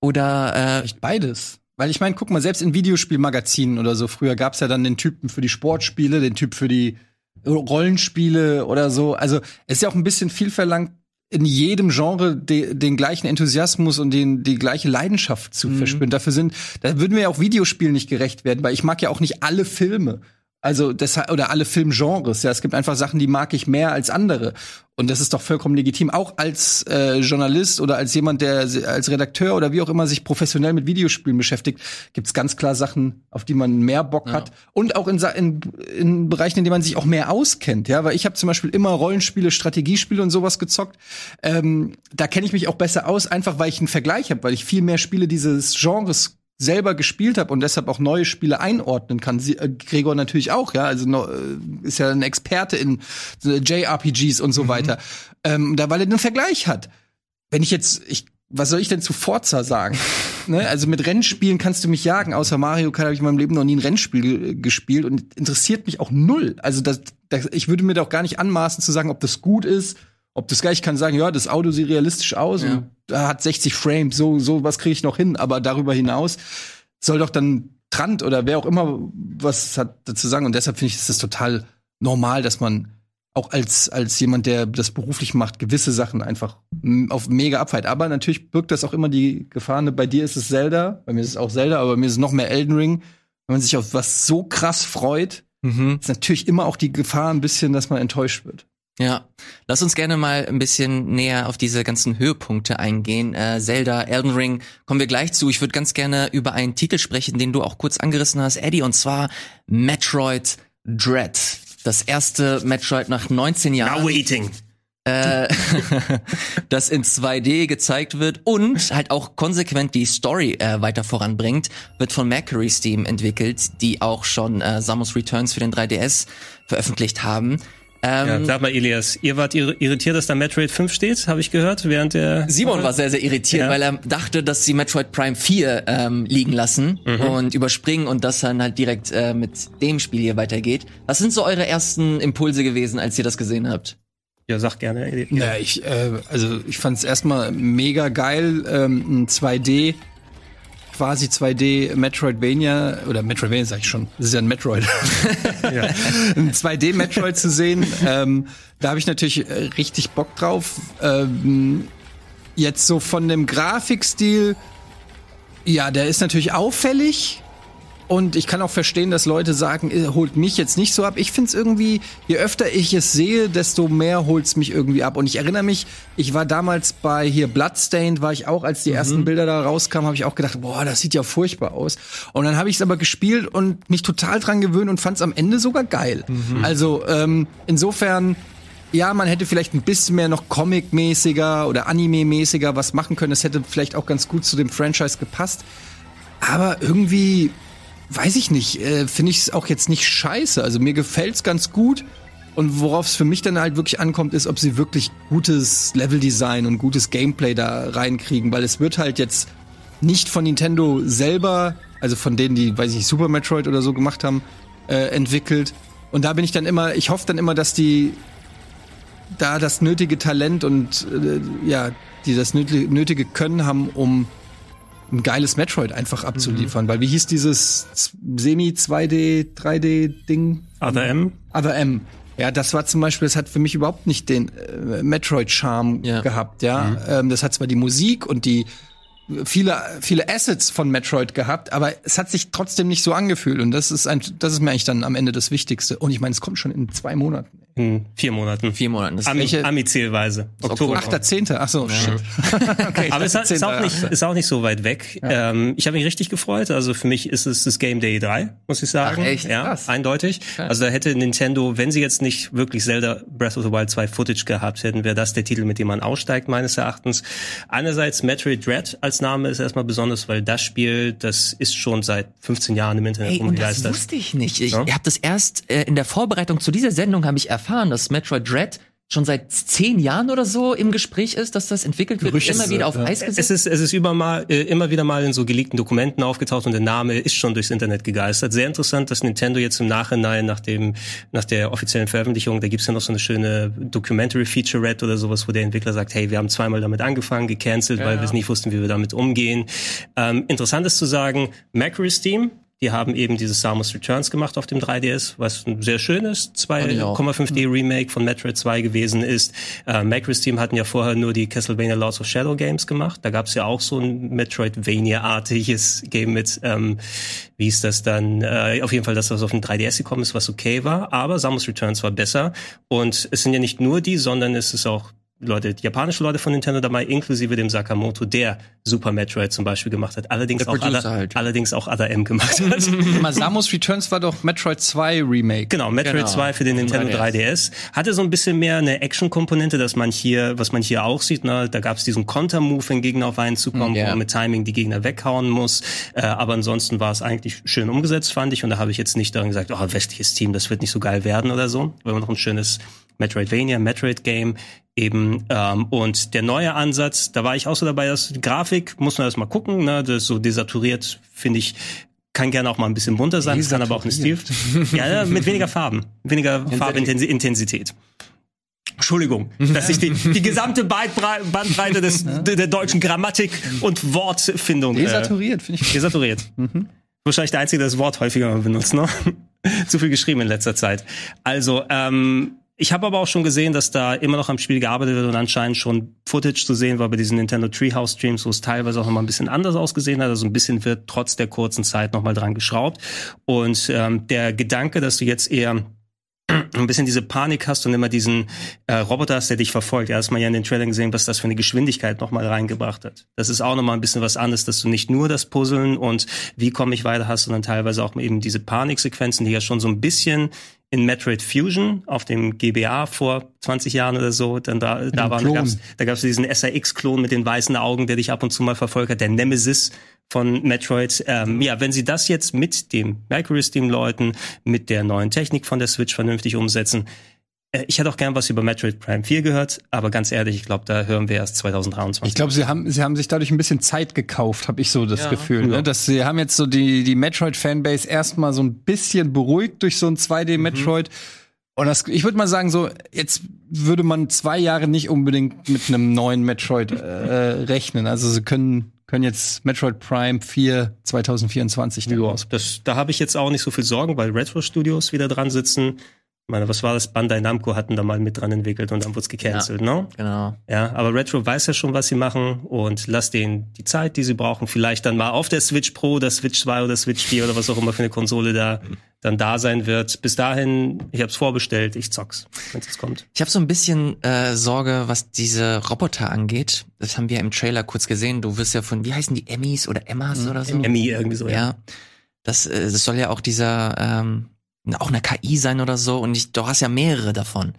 Oder äh, Vielleicht beides. Weil ich meine, guck mal, selbst in Videospielmagazinen oder so, früher gab's ja dann den Typen für die Sportspiele, den Typ für die Rollenspiele oder so. Also es ist ja auch ein bisschen viel verlangt, in jedem Genre de, den gleichen Enthusiasmus und den, die gleiche Leidenschaft zu verspüren. Dafür sind, da würden wir ja auch Videospielen nicht gerecht werden, weil ich mag ja auch nicht alle Filme. Also deshalb, oder alle Filmgenres, ja, es gibt einfach Sachen, die mag ich mehr als andere. Und das ist doch vollkommen legitim. Auch als äh, Journalist oder als jemand, der als Redakteur oder wie auch immer sich professionell mit Videospielen beschäftigt, gibt's ganz klar Sachen, auf die man mehr Bock hat. Und auch in, in, in Bereichen, in denen man sich auch mehr auskennt. Ja, weil ich habe zum Beispiel immer Rollenspiele, Strategiespiele und sowas gezockt. Ähm, da kenne ich mich auch besser aus, einfach weil ich einen Vergleich habe, weil ich viel mehr Spiele dieses Genres selber gespielt habe und deshalb auch neue Spiele einordnen kann. Sie, äh, Gregor natürlich auch, ja, also no, äh, ist ja ein Experte in äh, JRPGs und so weiter. Ähm, da weil er einen Vergleich hat. Wenn ich jetzt, ich, was soll ich denn zu Forza sagen? ne? Also mit Rennspielen kannst du mich jagen. Außer Mario Kart habe ich in meinem Leben noch nie ein Rennspiel ge- gespielt und interessiert mich auch null. Also das, das, ich würde mir doch gar nicht anmaßen zu sagen, ob das gut ist, ob das gleich ich kann sagen, ja, das Auto sieht realistisch aus Ja. und da hat 60 Frames, so so was kriege ich noch hin, aber darüber hinaus soll doch dann Trant oder wer auch immer was hat dazu sagen und deshalb finde ich, ist das total normal, dass man auch als als jemand, der das beruflich macht, gewisse Sachen einfach auf mega abfeiert. Aber natürlich birgt das auch immer die Gefahr. ne, Bei dir ist es Zelda, bei mir ist es auch Zelda, aber bei mir ist es noch mehr Elden Ring. Wenn man sich auf was so krass freut, mhm. ist natürlich immer auch die Gefahr ein bisschen, dass man enttäuscht wird. Ja, lass uns gerne mal ein bisschen näher auf diese ganzen Höhepunkte eingehen. Äh, Zelda, Elden Ring, kommen wir gleich zu. Ich würde ganz gerne über einen Titel sprechen, den du auch kurz angerissen hast, Eddie, und zwar Metroid Dread. Das erste Metroid nach 19 Jahren. Now waiting. äh, das in 2D gezeigt wird und halt auch konsequent die Story äh, weiter voranbringt, wird von Mercury Steam entwickelt, die auch schon äh, Samus Returns für den 3DS veröffentlicht haben. Ähm, Ja, sag mal, Elias, ihr wart ir- irritiert, dass da Metroid 5 steht, habe ich gehört, während der. Simon war sehr, sehr irritiert, Ja. weil er dachte, dass sie Metroid Prime 4 ähm, liegen lassen und überspringen und das dann halt direkt äh, mit dem Spiel hier weitergeht. Was sind so eure ersten Impulse gewesen, als ihr das gesehen habt? Ja, sag gerne. Elias. Ja, ich, äh, also ich fand es erstmal mega geil, ähm, ein 2D, quasi 2D Metroidvania, oder Metroidvania sag ich schon, das ist ja ein Metroid. ein 2D Metroid zu sehen, ähm, da habe ich natürlich äh, richtig Bock drauf. Ähm, jetzt so von dem Grafikstil, ja, der ist natürlich auffällig. Und ich kann auch verstehen, dass Leute sagen, äh, holt mich jetzt nicht so ab. Ich find's irgendwie, je öfter ich es sehe, desto mehr holt's mich irgendwie ab. Und ich erinnere mich, ich war damals bei hier Bloodstained, war ich auch, als die ersten Bilder da rauskamen, habe ich auch gedacht, boah, das sieht ja furchtbar aus. Und dann habe ich es aber gespielt und mich total dran gewöhnt und fand's am Ende sogar geil. Also ähm, insofern ja, man hätte vielleicht ein bisschen mehr noch Comic-mäßiger oder Anime-mäßiger was machen können. Das hätte vielleicht auch ganz gut zu dem Franchise gepasst. Aber irgendwie, weiß ich nicht, äh, finde ich es auch jetzt nicht scheiße. Also mir gefällt's ganz gut. Und worauf es für mich dann halt wirklich ankommt, ist, ob sie wirklich gutes Leveldesign und gutes Gameplay da reinkriegen. Weil es wird halt jetzt nicht von Nintendo selber, also von denen, die, weiß ich nicht, Super Metroid oder so gemacht haben, äh, entwickelt. Und da bin ich dann immer, ich hoffe dann immer, dass die da das nötige Talent und äh, ja, die das nötige Können haben, um ein geiles Metroid einfach abzuliefern. Weil wie hieß dieses Semi-2D, 3D-Ding? Other M. Other M. Ja, das war zum Beispiel, das hat für mich überhaupt nicht den äh, Metroid-Charme Ja. gehabt, ja. Ähm, das hat zwar die Musik und die viele, viele Assets von Metroid gehabt, aber es hat sich trotzdem nicht so angefühlt. Und das ist ein, das ist mir eigentlich dann am Ende das Wichtigste. Und ich meine, es kommt schon in zwei Monaten. In vier Monaten. Vier Monaten. Das Ami, Welche- Ami-Zählweise. Oktober. Oktober. 8.10. Ach so, shit. okay, Aber es ist, ist, auch 8.10.. nicht, ist auch nicht so weit weg. Ähm, ich habe mich richtig gefreut. Also für mich ist es das Game Day 3, muss ich sagen. Ach, echt? Ja, Krass. eindeutig. Also da hätte Nintendo, wenn sie jetzt nicht wirklich Zelda Breath of the Wild 2 Footage gehabt hätten, wäre das der Titel, mit dem man aussteigt, meines Erachtens. Einerseits Metroid Dread als Name ist erstmal besonders, weil das Spiel, das ist schon seit 15 Jahren im Internet Ey, und das wusste ich nicht. Ich Ja? habe das erst äh, in der Vorbereitung zu dieser Sendung habe ich erfahren, dass Metroid Dread schon seit zehn Jahren oder so im Gespräch ist, dass das entwickelt wird, Gerüchte, immer wieder auf ja. Eis gesetzt. Es ist, es ist über mal, äh, immer wieder mal in so geleakten Dokumenten aufgetaucht und der Name ist schon durchs Internet gegeistert. Sehr interessant, dass Nintendo jetzt im Nachhinein, nach dem, nach der offiziellen Veröffentlichung, da gibt's ja noch so eine schöne Documentary Featurette oder sowas, wo der Entwickler sagt, hey, wir haben zweimal damit angefangen, gecancelt, weil wir es nicht wussten, wie wir damit umgehen. Ähm, interessant ist zu sagen, Macri Steam, die haben eben dieses Samus Returns gemacht auf dem 3DS, was ein sehr schönes Fand ich auch. 2,5D Remake von Metroid 2 gewesen ist. Äh, Macris Team hatten ja vorher nur die Castlevania Lords of Shadow Games gemacht. Da gab es ja auch so ein Metroidvania-artiges Game mit, ähm, wie ist das dann? Äh, auf jeden Fall, dass das auf dem 3DS gekommen ist, was okay war. Aber Samus Returns war besser. Und es sind ja nicht nur die, sondern es ist auch Leute, japanische Leute von Nintendo dabei, inklusive dem Sakamoto, der Super Metroid zum Beispiel gemacht hat. Allerdings, Der auch, Producer Ada, halt. allerdings auch Ada M gemacht hat. Mal Samus Returns war doch Metroid 2 Remake. Genau, Metroid Genau. 2 für den Nintendo 3DS. Hatte so ein bisschen mehr eine Action-Komponente, dass man hier, was man hier auch sieht, ne, da gab es diesen Konter-Move, wenn Gegner auf einen zukommen, Ja. wo man mit Timing die Gegner weghauen muss. Äh, aber ansonsten war es eigentlich schön umgesetzt, fand ich. Und da habe ich jetzt nicht daran gesagt, oh, westliches Team, das wird nicht so geil werden oder so. Wir haben noch ein schönes Metroidvania, Metroid-Game eben. Ähm, und der neue Ansatz, da war ich auch so dabei, dass die Grafik, muss man erst mal gucken, ne, das ist so desaturiert, finde ich, kann gerne auch mal ein bisschen bunter sein, kann aber auch eine Stil. Ja, mit weniger Farben, weniger Farbintensität. Entschuldigung, dass ich die, die gesamte Bandbrei- Bandbreite des, der deutschen Grammatik und Wortfindung äh, Desaturiert, finde ich. desaturiert. Wahrscheinlich der Einzige, der das Wort häufiger benutzt, ne? Zu viel geschrieben in letzter Zeit. Also, ähm, ich habe aber auch schon gesehen, dass da immer noch am Spiel gearbeitet wird und anscheinend schon Footage zu sehen war bei diesen Nintendo Treehouse Streams, wo es teilweise auch noch mal ein bisschen anders ausgesehen hat. Also ein bisschen wird trotz der kurzen Zeit noch mal dran geschraubt. Und ähm, der Gedanke, dass du jetzt eher ein bisschen diese Panik hast und immer diesen äh, Roboter hast, der dich verfolgt. Ja, hast man ja in den Trailern gesehen, was das für eine Geschwindigkeit nochmal reingebracht hat. Das ist auch nochmal ein bisschen was anderes, dass du nicht nur das Puzzeln und wie komme ich weiter hast, sondern teilweise auch eben diese Paniksequenzen, die ja schon so ein bisschen in Metroid Fusion auf dem GBA vor 20 Jahren oder so, dann da, da waren, da gab's, da gab's diesen SRX-Klon mit den weißen Augen, der dich ab und zu mal verfolgt hat, der Nemesis von Metroid. Ähm, ja, wenn sie das jetzt mit dem Mercury Steam Leuten, mit der neuen Technik von der Switch vernünftig umsetzen, ich hätte auch gern was über Metroid Prime 4 gehört, aber ganz ehrlich, ich glaube, da hören wir erst 2023. Ich glaube, sie haben, sie haben sich dadurch ein bisschen Zeit gekauft, habe ich so das Gefühl. Ja. Ne? Dass sie haben jetzt so die, die Metroid-Fanbase erstmal so ein bisschen beruhigt durch so ein 2D-Metroid. Und das, ich würde mal sagen, so, jetzt würde man zwei Jahre nicht unbedingt mit einem neuen Metroid äh, rechnen. Also sie können, können jetzt Metroid Prime 4 2024 dann Ja, das, da habe ich jetzt auch nicht so viel Sorgen, weil Retro Studios wieder dran sitzen. Meine, was war das? Bandai Namco hatten da mal mit dran entwickelt und dann wurde es gecancelt, ne? Genau. Ja, aber Retro weiß ja schon, was sie machen und lass denen die Zeit, die sie brauchen, vielleicht dann mal auf der Switch Pro, der Switch 2 oder Switch 4 oder was auch immer für eine Konsole da dann da sein wird. Bis dahin, ich hab's vorbestellt, ich zock's, wenn es kommt. Ich habe so ein bisschen äh, Sorge, was diese Roboter angeht. Das haben wir im Trailer kurz gesehen. Du wirst ja von, wie heißen die, Emmys oder Emmas oder so? Emmy irgendwie so. Ja. Das, äh, das soll ja auch dieser, ähm, auch eine KI sein oder so. Und ich, du hast ja mehrere davon.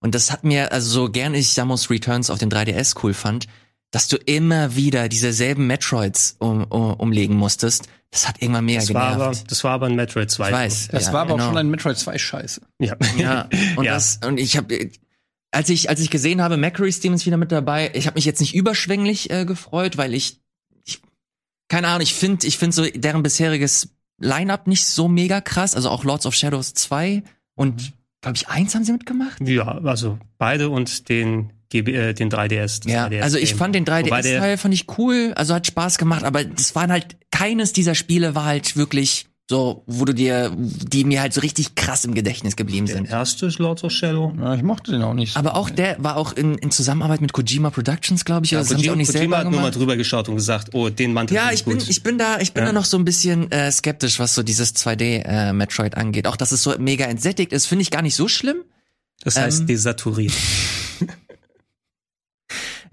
Und das hat mir, also so gern ich Samus Returns auf dem 3DS cool fand, dass du immer wieder dieselben Metroids um, um, umlegen musstest. Das hat irgendwann mega Das war, aber, genervt. das war aber ein Metroid 2. ich weiß. Das ja, war aber genau. auch schon ein Metroid 2 Scheiße. Ja. Ja, und Ja. das und ich habe als ich als ich gesehen habe, Macquarie Steam ist wieder mit dabei. Ich habe mich jetzt nicht überschwänglich äh, gefreut, weil ich, ich keine Ahnung, ich finde ich finde so deren bisheriges Line-up nicht so mega krass, also auch Lords of Shadows 2 und glaube ich eins haben sie mitgemacht. Ja, also beide und den, GB, äh, den 3DS. das Ja, 3DS also ich fand den Wobei der- 3DS-Teil fand ich cool, also hat Spaß gemacht, aber das waren halt keines dieser Spiele war halt wirklich so, wo du dir, die mir halt so richtig krass im Gedächtnis geblieben Der sind. erste ist Lords of Shadow. Ja, ich mochte den auch nicht. Aber auch der war auch in, in Zusammenarbeit mit Kojima Productions, glaube ich, oder das haben sie auch Kojima, nicht Kojima selber hat nur mal gemacht. drüber geschaut und gesagt, oh, den Mantel Ja, ich bin, gut. ich bin da, ich bin Ja. da noch so ein bisschen äh, skeptisch, was so dieses 2D äh, Metroid angeht. Auch dass es so mega entsättigt ist, finde ich gar nicht so schlimm. das heißt ähm, desaturiert.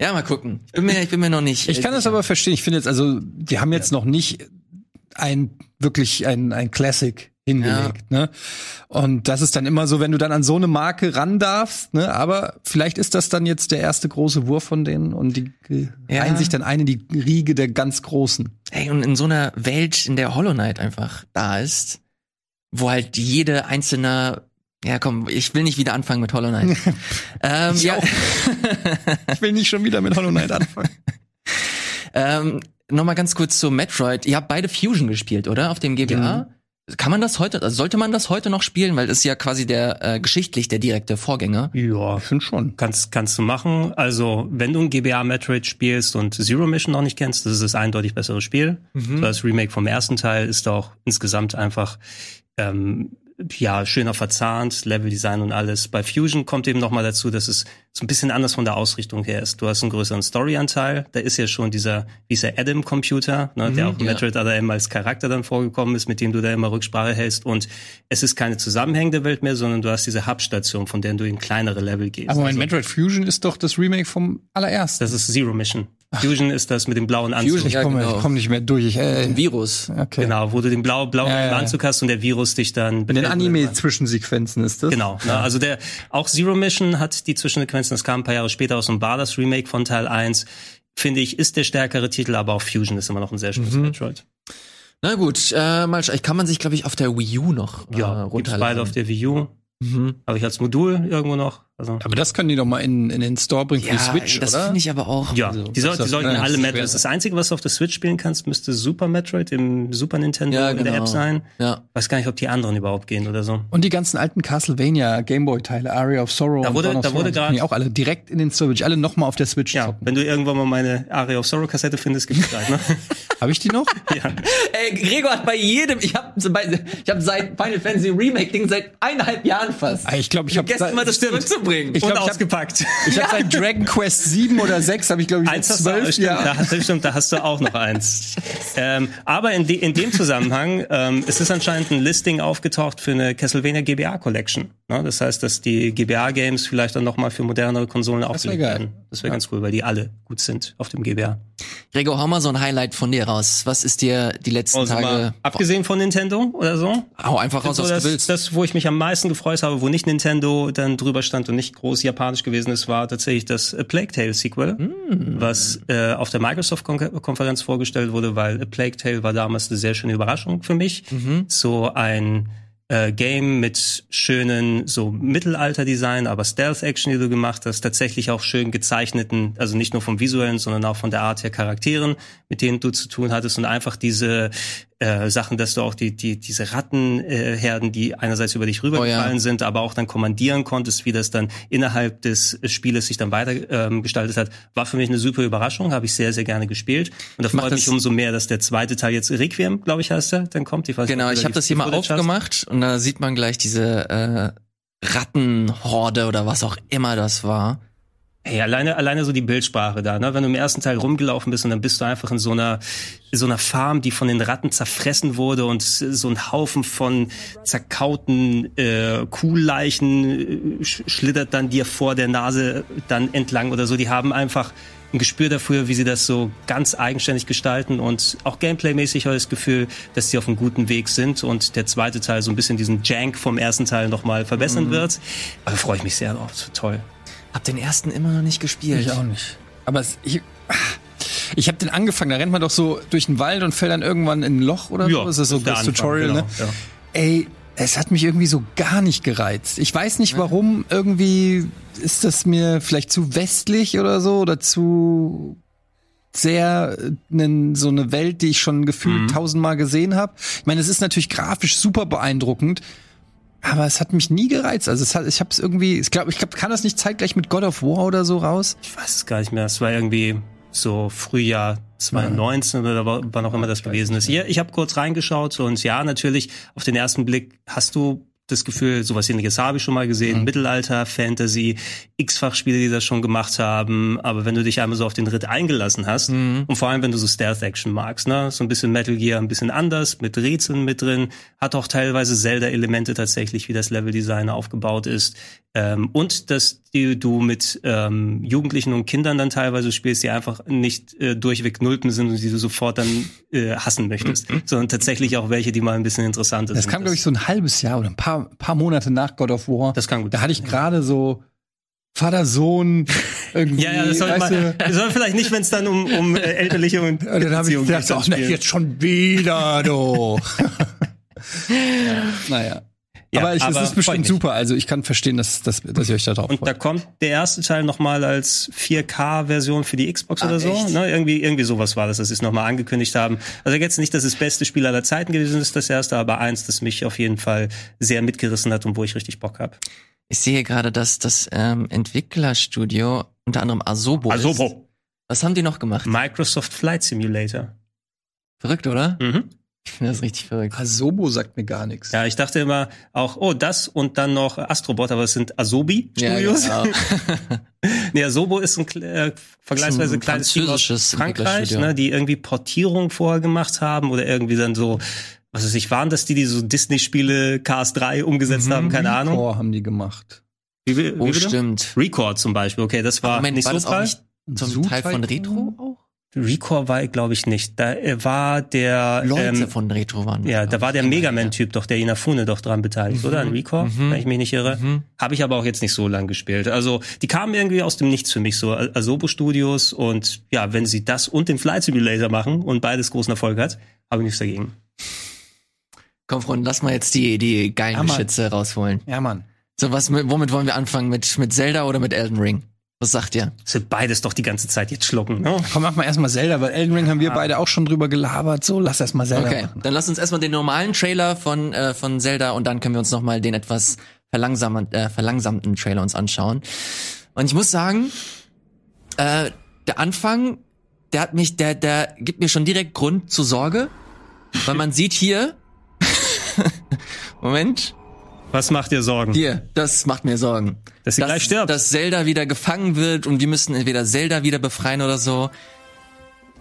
Ja, mal gucken. Ich bin mir, ich bin mir noch nicht. Ich kann das aber verstehen. Ich finde jetzt, also, die haben jetzt noch nicht ein, wirklich ein, ein Classic hingelegt, ne? Und das ist dann immer so, wenn du dann an so eine Marke ran darfst, ne? Aber vielleicht ist das dann jetzt der erste große Wurf von denen und die Ja. reihen sich dann ein in die Riege der ganz Großen. Ey, und in so einer Welt, in der Hollow Knight einfach da ist, wo halt jede einzelne Ja, komm, ich will nicht wieder anfangen mit Hollow Knight. ähm, ja, Ich will nicht schon wieder mit Hollow Knight anfangen. ähm, nochmal ganz kurz zu Metroid. Ihr habt beide Fusion gespielt, oder? Auf dem GBA? Kann man das heute, also sollte man das heute noch spielen? Weil das ist ja quasi der äh, geschichtlich der direkte Vorgänger. Ja, Ich finde schon. kannst, kannst du machen. Also, wenn du ein GBA Metroid spielst und Zero Mission noch nicht kennst, das ist das eindeutig bessere Spiel. Mhm. Das Remake vom ersten Teil ist auch insgesamt einfach ähm, ja schöner verzahnt, Leveldesign und alles. Bei Fusion kommt eben noch mal dazu, dass es so ein bisschen anders von der Ausrichtung her ist. Du hast einen größeren Storyanteil. Da ist ja schon dieser, wie ist der Adam-Computer, ne, der auch im ja. Metroid ADM als Charakter dann vorgekommen ist, mit dem du da immer Rücksprache hältst. Und es ist keine zusammenhängende Welt mehr, sondern du hast diese Hubstation, von der du in kleinere Level gehst. Aber mein Also- Metroid Fusion ist doch das Remake vom allerersten. das ist Zero Mission. Fusion ist das mit dem blauen Anzug. Fusion, Ich Ja, komme genau. ich komm nicht mehr durch. Ich, äh, Virus. okay. Genau, wo du den blau, blauen Ja, ja, ja. Anzug hast und der Virus dich dann. In den Anime-Zwischensequenzen ist das. Genau. Ne? Also der auch Zero Mission hat die Zwischensequenzen, das kam ein paar Jahre später aus dem Bar, das Remake von Teil 1. Finde ich, ist der stärkere Titel, aber auch Fusion ist immer noch ein sehr schönes Mhm. Metroid. Na gut, äh, mal kann man sich, glaube ich, auf der Wii U noch äh, Ja, gibt's runterladen. beide auf der Wii U. Mhm. Habe ich als Modul irgendwo noch. Also Aber das können die doch mal in, in den Store bringen für die Switch, das oder? finde ich aber auch. ja, Also, die, soll, das die sollten ja alle schwer. Metroids. Das Einzige, was du auf der Switch spielen kannst, müsste Super Metroid im Super Nintendo Ja, in der genau. App sein. Ja. Weiß gar nicht, ob die anderen überhaupt gehen oder so. Und die ganzen alten Castlevania Gameboy-Teile, Aria of Sorrow. Da und wurde- Dawn of da wurde die auch alle direkt in den ich alle nochmal auf der Switch Ja, zocken. wenn du irgendwann mal meine Aria of Sorrow Kassette findest, gibt's gleich, ne? Habe ich die noch? ja. Ey, Gregor hat bei jedem, ich habe ich hab seit Final Fantasy Remake Ding seit eineinhalb Jahren fast. Ah, ich glaube, ich habe vergessen mal das zurückzubringen. Ich Und glaub, ich hab- ausgepackt. Ich habe seit Dragon Quest 7 oder 6 habe ich glaube ich Eins zwölf stimmt, Jahren. da, hast- stimmt, da hast du auch noch eins. ähm, aber in, de, in dem Zusammenhang ähm, es ist anscheinend ein Listing aufgetaucht für eine Castlevania GBA Collection. Ne? Das heißt, dass die GBA Games vielleicht dann noch mal für modernere Konsolen aufgelegt werden. Das wäre ganz cool, weil die alle gut sind auf dem GBA. Gregor, hau mal so ein Highlight von dir raus. Was ist dir die letzten Also Tage? mal, abgesehen von Nintendo oder so, Hau einfach raus, so was das, du willst. das, wo ich mich am meisten gefreut habe, wo nicht Nintendo dann drüber stand und nicht groß japanisch gewesen ist, war tatsächlich das A Plague Tale Sequel, was äh, auf der Microsoft-Konferenz vorgestellt wurde, weil A Plague Tale war damals eine sehr schöne Überraschung für mich. So ein äh, Game mit schönen so Mittelalter-Design, aber Stealth-Action, die du gemacht hast, tatsächlich auch schön gezeichneten, also nicht nur vom visuellen, sondern auch von der Art her Charakteren, mit denen du zu tun hattest und einfach diese äh, Sachen, dass du auch die, die, diese Rattenherden, äh, die einerseits über dich rübergefallen Oh ja. sind, aber auch dann kommandieren konntest, wie das dann innerhalb des Spieles sich dann weiter ähm, gestaltet hat, war für mich eine super Überraschung, habe ich sehr, sehr gerne gespielt. Und da freut mich umso mehr, dass der zweite Teil jetzt Requiem, glaube ich, heißt er, dann kommt. Ich weiß Genau, ich habe das hier mal Footage hast. aufgemacht und da sieht man gleich diese äh, Rattenhorde oder was auch immer das war. Hey, alleine, alleine so die Bildsprache da, ne? Wenn du im ersten Teil rumgelaufen bist und dann bist du einfach in so einer, in so einer Farm, die von den Ratten zerfressen wurde und so ein Haufen von zerkauten äh, Kuhleichen äh, sch schlittert dann dir vor der Nase dann entlang oder so. Die haben einfach ein Gespür dafür, wie sie das so ganz eigenständig gestalten und auch gameplaymäßig habe ich das Gefühl, dass sie auf einem guten Weg sind und der zweite Teil so ein bisschen diesen Jank vom ersten Teil nochmal verbessern wird. Aber da freue ich mich sehr drauf. Toll. Hab den ersten immer noch nicht gespielt. Ich auch nicht. Aber es, ich, ich habe den angefangen, da rennt man doch so durch den Wald und fällt dann irgendwann in ein Loch oder so. Das ist so das Anfang, Tutorial, genau, ne? ja. Ey, es hat mich irgendwie so gar nicht gereizt. Ich weiß nicht warum. Irgendwie ist das mir vielleicht zu westlich oder so oder zu sehr nen- so eine Welt, die ich schon gefühlt tausendmal gesehen habe. Ich meine, es ist natürlich grafisch super beeindruckend, aber es hat mich nie gereizt. Also es hat, ich habe es irgendwie, ich glaube, ich glaub, kann das nicht zeitgleich mit God of War oder so raus? Ich weiß es gar nicht mehr. Es war irgendwie so Frühjahr 2019 oder wa- wann auch immer das gewesen ist. Ja, ich habe kurz reingeschaut und ja, natürlich, auf den ersten Blick hast du das Gefühl, sowas ähnliches habe ich schon mal gesehen. Mittelalter, Fantasy, x-fach Spiele, die das schon gemacht haben. Aber wenn du dich einmal so auf den Ritt eingelassen hast und vor allem, wenn du so Stealth-Action magst, ne, so ein bisschen Metal Gear, ein bisschen anders, mit Rätseln mit drin, hat auch teilweise Zelda-Elemente tatsächlich, wie das Leveldesign aufgebaut ist. Ähm, und dass die, du mit ähm, Jugendlichen und Kindern dann teilweise spielst, die einfach nicht äh, durchweg Nulpen sind und die du sofort dann äh, hassen möchtest, sondern tatsächlich auch welche, die mal ein bisschen interessanter Das sind. kam, glaube ich, so ein halbes Jahr oder ein paar, paar Monate nach God of War. Das kann gut Da hatte ich gerade so Vater, Sohn, irgendwie. ja, ja, das soll, weißt man, du, das soll vielleicht nicht, wenn es dann um, um äh, elterliche und und dann habe ich Beziehungen gedacht, ne, spielen. jetzt schon wieder, du. ja, naja. Ja, aber ich, es aber ist freut bestimmt super. Also ich kann verstehen, dass, dass, dass ihr euch da drauf Und da freut. kommt der erste Teil nochmal als 4K-Version für die Xbox Ah, oder so. echt? Ne? Irgendwie, irgendwie sowas war das, dass sie es nochmal angekündigt haben. Also jetzt nicht, dass es das beste Spiel aller Zeiten gewesen ist, das erste, aber eins, das mich auf jeden Fall sehr mitgerissen hat und wo ich richtig Bock habe. Ich sehe gerade, dass das ähm, Entwicklerstudio unter anderem Asobo, ist. Asobo. Was haben die noch gemacht? Microsoft Flight Simulator. Verrückt, oder? Mhm. Ich finde das richtig verrückt. Asobo sagt mir gar nichts. Ja, ich dachte immer auch, oh, das und dann noch Astrobot, aber es sind Asobi Studios. Ja, genau. nee, Asobo ist ein äh, vergleichsweise ein kleines Team aus Frankreich, ne, die irgendwie Portierung vorher gemacht haben oder irgendwie dann so, was weiß ich, waren das die, die so Disney-Spiele KS3 umgesetzt Mhm. haben, keine Ahnung. Core haben die gemacht. Wie, wie, Oh, wie stimmt. Record zum Beispiel, okay, das war Moment, nicht war so das auch nicht zum Zoo Teil von? Retro auch? Record war, glaube ich, nicht. Da äh, war der Leute ähm, von Retro waren. Ja, da war der Mega Man-Typ doch, der Inafune doch dran beteiligt, oder? An Record, mhm. wenn ich mich nicht irre. Mhm. Habe ich aber auch jetzt nicht so lang gespielt. Also, die kamen irgendwie aus dem Nichts für mich, so Asobo Studios. Und ja, wenn sie das und den Flight Simulator machen und beides großen Erfolg hat, habe ich nichts dagegen. Komm, Freunde, lass mal jetzt die, die geilen Ja. Geschütze rausholen. Ja, Mann. So, was, mit- womit wollen wir anfangen? Mit, mit Zelda oder mit Elden Ring? Was sagt ihr? Das wird beides doch die ganze Zeit jetzt schlucken, ne? Komm, mach mal erstmal Zelda, weil Elden Ring haben wir beide auch schon drüber gelabert. So, lass erst mal Zelda Okay, machen. dann lass uns erstmal den normalen Trailer von, äh, von Zelda und dann können wir uns nochmal den etwas verlangsamen, äh, verlangsamten Trailer uns anschauen. Und ich muss sagen, äh, der Anfang, der hat mich, der, der gibt mir schon direkt Grund zur Sorge, weil man sieht hier, Moment, Was macht dir Sorgen? hier, das macht mir Sorgen. Dass sie gleich stirbt. Dass Zelda wieder gefangen wird und wir müssen entweder Zelda wieder befreien oder so.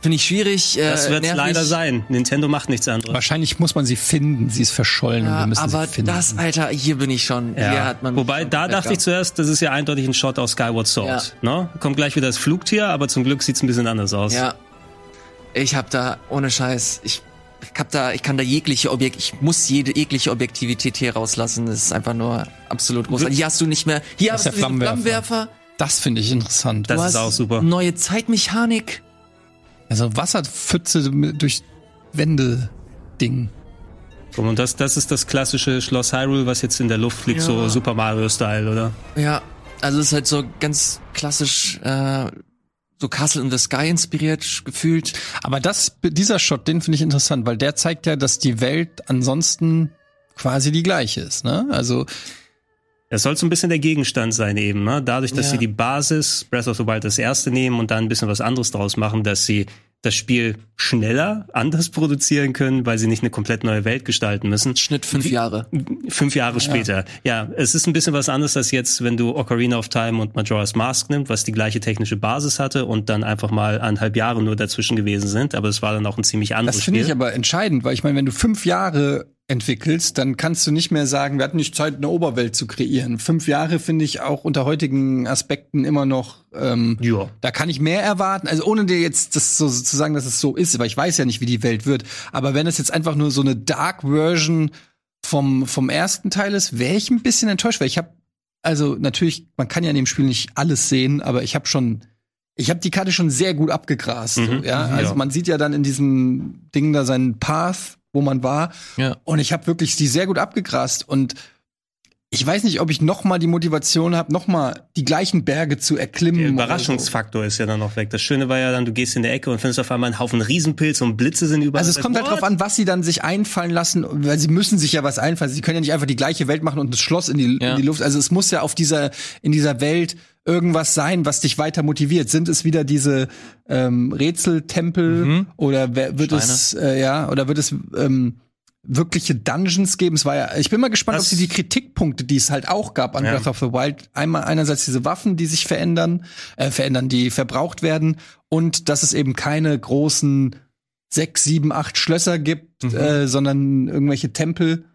Finde ich schwierig. Äh, Das wird leider sein. Nintendo macht nichts anderes. Wahrscheinlich muss man sie finden. Sie ist verschollen und wir Ja, müssen aber sie finden. das, Alter, hier bin ich schon. Hier hat man Wobei, schon da dachte ich gehabt. zuerst, das ist ja eindeutig ein Shot aus Skyward Sword. Ne? Kommt gleich wieder das Flugtier, aber zum Glück sieht's ein bisschen anders aus. Ja. Ich hab da, ohne Scheiß, ich hab da, ich kann da jegliche Objekt, ich muss jede jegliche Objektivität hier rauslassen. Das ist einfach nur absolut großartig. Hier hast du nicht mehr, hier Das hast ist du diesen Flammenwerfer. Flammenwerfer. Das finde ich interessant. Das du ist hast auch super. Neue Zeitmechanik. also Wasserpfütze durch Wände Ding. Und das, das ist das klassische Schloss Hyrule, was jetzt in der Luft fliegt, Ja. so Super Mario-Style, oder? Ja, also es ist halt so ganz klassisch, äh, so Castle in the Sky inspiriert gefühlt. Aber das, dieser Shot, den finde ich interessant, weil der zeigt ja, dass die Welt ansonsten quasi die gleiche ist. Ne? Also Das soll so ein bisschen der Gegenstand sein eben, ne? Dadurch, dass Ja. sie die Basis Breath of the Wild das erste nehmen und dann ein bisschen was anderes draus machen, dass sie das Spiel schneller, anders produzieren können, weil sie nicht eine komplett neue Welt gestalten müssen. Schnitt fünf Jahre. Fünf Jahre später. Ja, es ist ein bisschen was anderes als jetzt, wenn du Ocarina of Time und Majora's Mask nimmst, was die gleiche technische Basis hatte und dann einfach mal anderthalb Jahre nur dazwischen gewesen sind. Aber es war dann auch ein ziemlich anderes das finde Spiel. ich aber entscheidend, weil ich meine, wenn du fünf Jahre entwickelst, dann kannst du nicht mehr sagen, wir hatten nicht Zeit, eine Oberwelt zu kreieren. Fünf Jahre finde ich auch unter heutigen Aspekten immer noch, ähm, ja. da kann ich mehr erwarten. Also ohne dir jetzt das so zu sagen, dass es so ist, weil ich weiß ja nicht, wie die Welt wird. Aber wenn es jetzt einfach nur so eine Dark Version vom, vom ersten Teil ist, wäre ich ein bisschen enttäuscht, weil ich habe, also natürlich, man kann ja in dem Spiel nicht alles sehen, aber ich habe schon ich habe die Karte schon sehr gut abgegrast. so, Mhm, ja? mhm, Also ja. man sieht ja dann in diesem Ding da seinen Path, wo man war. Ja. Und ich habe wirklich die sehr gut abgegrast. Und ich weiß nicht, ob ich noch mal die Motivation habe, noch mal die gleichen Berge zu erklimmen. Der Überraschungsfaktor ist ja dann noch weg. Das Schöne war ja dann, du gehst in der Ecke und findest auf einmal einen Haufen Riesenpilze und Blitze sind So. überall. Also es kommt halt What? drauf an, was sie dann sich einfallen lassen, weil sie müssen sich ja was einfallen. Sie können ja nicht einfach die gleiche Welt machen und das Schloss in die, Ja. in die Luft. Also es muss ja auf dieser in dieser Welt irgendwas sein, was dich weiter motiviert. Sind es wieder diese ähm, Rätseltempel Mhm. oder wird Steine. es äh, ja oder wird es ähm, wirkliche Dungeons geben? Es war ja, ich bin mal gespannt, Das- ob sie die Kritikpunkte, die es halt auch gab an Ja. Breath of the Wild, einmal einerseits diese Waffen, die sich verändern, äh, verändern, die verbraucht werden und dass es eben keine großen sechs, sieben, acht Schlösser gibt, Mhm. äh, sondern irgendwelche Tempel.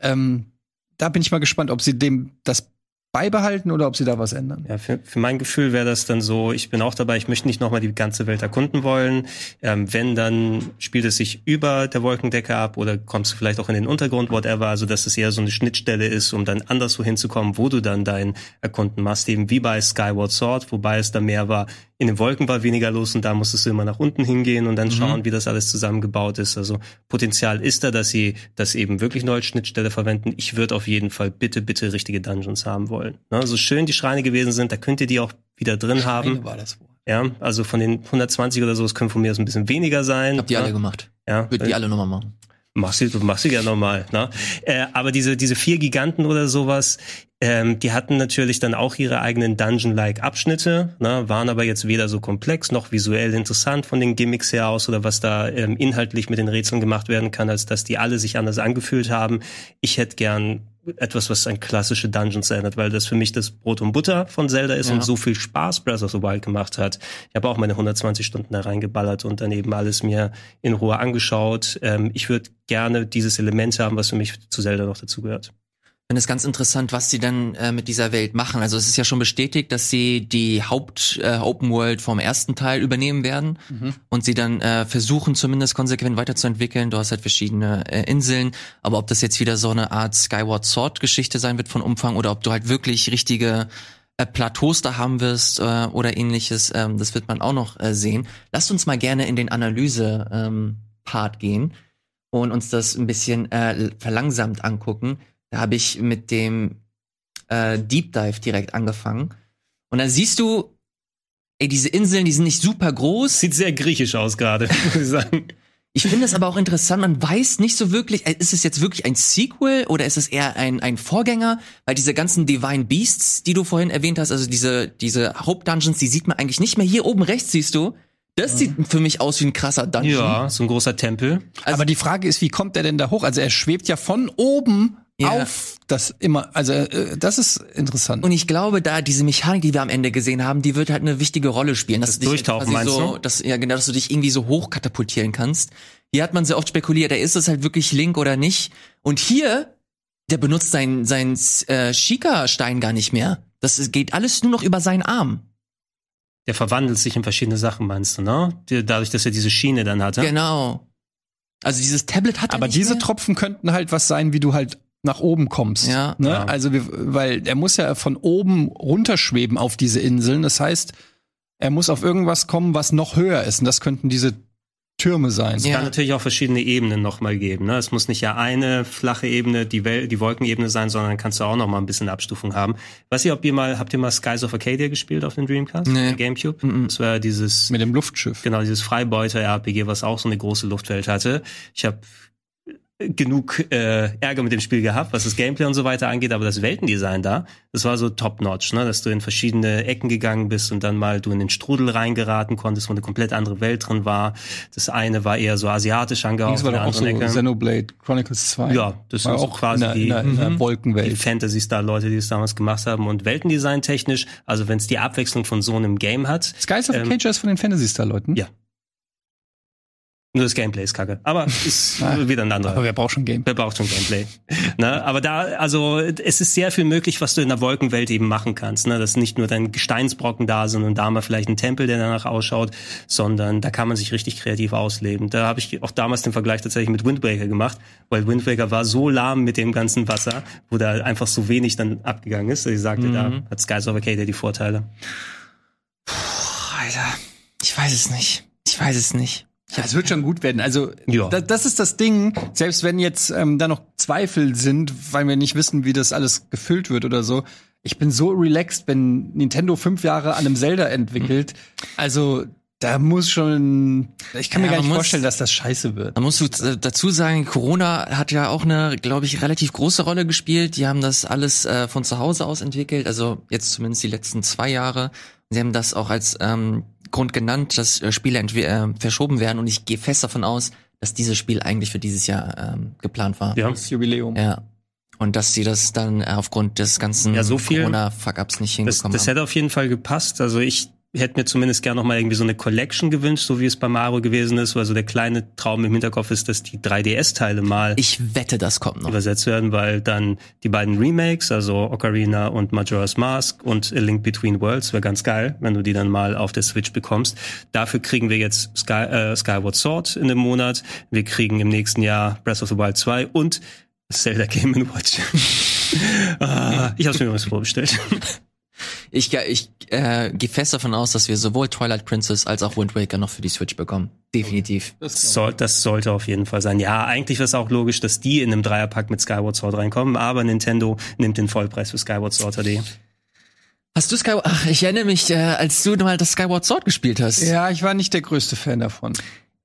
Ähm, da bin ich mal gespannt, ob sie dem das beibehalten oder ob sie da was ändern. Ja, für, für mein Gefühl wäre das dann so, ich bin auch dabei, ich möchte nicht nochmal die ganze Welt erkunden wollen. Ähm, wenn, dann spielt es sich über der Wolkendecke ab oder kommst du vielleicht auch in den Untergrund, whatever, also dass es eher so eine Schnittstelle ist, um dann anderswo hinzukommen, wo du dann dein Erkunden machst, eben wie bei Skyward Sword, wobei es da mehr war, in den Wolken war weniger los und da musstest du immer nach unten hingehen und dann schauen, wie das alles zusammengebaut ist. Also Potenzial ist da, dass sie das eben wirklich neu als Schnittstelle verwenden. Ich würde auf jeden Fall bitte, bitte richtige Dungeons haben wollen. Ne? So schön die Schreine gewesen sind, da könnt ihr die auch wieder drin haben. war das wohl. Ja, also von den 120 oder so, es können von mir aus ein bisschen weniger sein. Hab die ne? alle gemacht. Ja, Würde die alle nochmal machen. Machst du, machst du ja normal, ne? Äh, aber diese, diese vier Giganten oder sowas, ähm, die hatten natürlich dann auch ihre eigenen Dungeon-like Abschnitte, ne? waren aber jetzt weder so komplex noch visuell interessant von den Gimmicks her aus oder was da ähm, inhaltlich mit den Rätseln gemacht werden kann, als dass die alle sich anders angefühlt haben. Ich hätte gern etwas, was an klassische Dungeons erinnert, weil das für mich das Brot und Butter von Zelda ist Ja. und so viel Spaß Breath of the Wild gemacht hat. Ich habe auch meine 120 Stunden da reingeballert und daneben alles mir in Ruhe angeschaut. Ähm, ich würde gerne dieses Element haben, was für mich zu Zelda noch dazugehört. Finde es ganz interessant, was sie dann äh, mit dieser Welt machen. Also es ist ja schon bestätigt, dass sie die Haupt äh, World vom ersten Teil übernehmen werden und sie dann äh, versuchen zumindest konsequent weiterzuentwickeln. Du hast halt verschiedene äh, Inseln, aber ob das jetzt wieder so eine Art Skyward Sword Geschichte sein wird von Umfang oder ob du halt wirklich richtige äh, Plateaus da haben wirst äh, oder ähnliches, ähm, das wird man auch noch äh, sehen. Lasst uns mal gerne in den Analyse ähm, gehen und uns das ein bisschen äh, verlangsamt angucken. Da habe ich mit dem äh, Deep Dive direkt angefangen. Und dann siehst du, ey, diese Inseln, die sind nicht super groß. Sieht sehr griechisch aus gerade, muss ich sagen. Ich finde es aber auch interessant, man weiß nicht so wirklich, äh, ist es jetzt wirklich ein Sequel oder ist es eher ein, ein Vorgänger? Weil diese ganzen Divine Beasts, die du vorhin erwähnt hast, also diese, diese Hauptdungeons, die sieht man eigentlich nicht mehr. Hier oben rechts siehst du, das sieht für mich aus wie ein krasser Dungeon. Ja, so ein großer Tempel. Also- Aber die Frage ist, wie kommt er denn da hoch? Also er schwebt ja von oben Ja. auf das immer, also äh, das ist interessant. Und ich glaube, da diese Mechanik, die wir am Ende gesehen haben, die wird halt eine wichtige Rolle spielen. Dass Das du dich Durchtauchen, meinst so, du? Dass, ja, genau, dass du dich irgendwie so hoch katapultieren kannst. Hier hat man sehr oft spekuliert, da ist es halt wirklich Link oder nicht. Und hier, der benutzt seinen sein, äh, Shika-Stein gar nicht mehr. Das geht alles nur noch über seinen Arm. Der verwandelt sich in verschiedene Sachen, meinst du, ne? Dadurch, dass er diese Schiene dann hatte. Genau. Also dieses Tablet hat er Aber diese mehr. Tropfen könnten halt was sein, wie du halt nach oben kommst. Ja. Ne? Ja. Also, wir, weil er muss ja von oben runterschweben auf diese Inseln. Das heißt, er muss auf irgendwas kommen, was noch höher ist. Und das könnten diese Türme sein. Es Ja. kann natürlich auch verschiedene Ebenen nochmal geben. Ne? Es muss nicht ja eine flache Ebene, die, Wel die Wolkenebene sein, sondern kannst du auch noch mal ein bisschen Abstufung haben. Weiß ich, ob ihr mal, habt ihr mal Skies of Arcadia gespielt auf dem Dreamcast? Nee. Der Gamecube? Mhm. Das war dieses Mit dem Luftschiff. Genau, dieses Freibeuter-RPG, was auch so eine große Luftwelt hatte. Ich habe genug äh, Ärger mit dem Spiel gehabt, was das Gameplay und so weiter angeht, aber das Weltendesign da, das war so top-notch, ne? dass du in verschiedene Ecken gegangen bist und dann mal du in den Strudel reingeraten konntest, wo eine komplett andere Welt drin war. Das eine war eher so asiatisch angehaucht, Das war doch auch so Ecke. Xenoblade Chronicles 2. Ja, das war sind so auch quasi in der, die- in der, der Mhm. die Wolkenwelt. Fantasy-Star-Leute, die es damals gemacht haben und Weltendesign technisch, also wenn es die Abwechslung von so einem Game hat, Skies of Ähm, Arcadia ist von den Fantasy Star Leuten. Ja. Nur das Gameplay ist kacke. Aber ist wieder ein anderer. Aber wer braucht schon Game? Wer braucht schon Gameplay? ne? Aber da, also es ist sehr viel möglich, was du in der Wolkenwelt eben machen kannst. Ne? Dass nicht nur dein Gesteinsbrocken da sind und da mal vielleicht ein Tempel, der danach ausschaut, sondern da kann man sich richtig kreativ ausleben. Da habe ich auch damals den Vergleich tatsächlich mit Wind Waker gemacht, weil Wind Waker war so lahm mit dem ganzen Wasser, wo da einfach so wenig dann abgegangen ist. Ich sagte, da hat Skies of Arcadia die Vorteile. Boah, Alter, ich weiß es nicht. Ich weiß es nicht. Ja, es wird schon gut werden. Also Ja. da, das ist das Ding. Selbst wenn jetzt ähm, da noch Zweifel sind, weil wir nicht wissen, wie das alles gefüllt wird oder so. Ich bin so relaxed, wenn Nintendo fünf Jahre an einem Zelda entwickelt. Also da muss schon. Ich kann mir Ja, gar nicht muss- vorstellen, dass das scheiße wird. Man muss äh, dazu sagen, Corona hat ja auch eine, glaube ich, relativ große Rolle gespielt. Die haben das alles äh, von zu Hause aus entwickelt, also jetzt zumindest die letzten zwei Jahre. Sie haben das auch als ähm, Grund genannt, dass äh, Spiele äh, verschoben werden und ich gehe fest davon aus, dass dieses Spiel eigentlich für dieses Jahr ähm, geplant war. Ja. Das Jubiläum. Ja. Und dass sie das dann äh, aufgrund des ganzen Ja, so viel- Corona-Fuck-Ups nicht Das, hinbekommen das haben. hätte auf jeden Fall gepasst. Also ich hätte mir zumindest gerne noch mal irgendwie so eine Collection gewünscht, so wie es bei Mario gewesen ist, weil so der kleine Traum im Hinterkopf ist, dass die 3DS-Teile mal Ich wette, das kommt noch. übersetzt werden, weil dann die beiden Remakes, also Ocarina und Majora's Mask und A Link Between Worlds, wäre ganz geil, wenn du die dann mal auf der Switch bekommst. Dafür kriegen wir jetzt Sky, äh, Skyward Sword in dem Monat. Wir kriegen im nächsten Jahr Breath of the Wild 2 und Zelda Game Watch. ah, ich habe mir übrigens vorbestellt. Ich, ich äh, gehe fest davon aus, dass wir sowohl Twilight Princess als auch Wind Waker noch für die Switch bekommen. Definitiv. Das, soll, das sollte auf jeden Fall sein. Ja, eigentlich wäre es auch logisch, dass die in einem Dreierpack mit Skyward Sword reinkommen, aber Nintendo nimmt den Vollpreis für Skyward Sword HD. Hast du Skyward? Ach, ich erinnere mich, äh, als du mal das Skyward Sword gespielt hast. Ja, ich war nicht der größte Fan davon,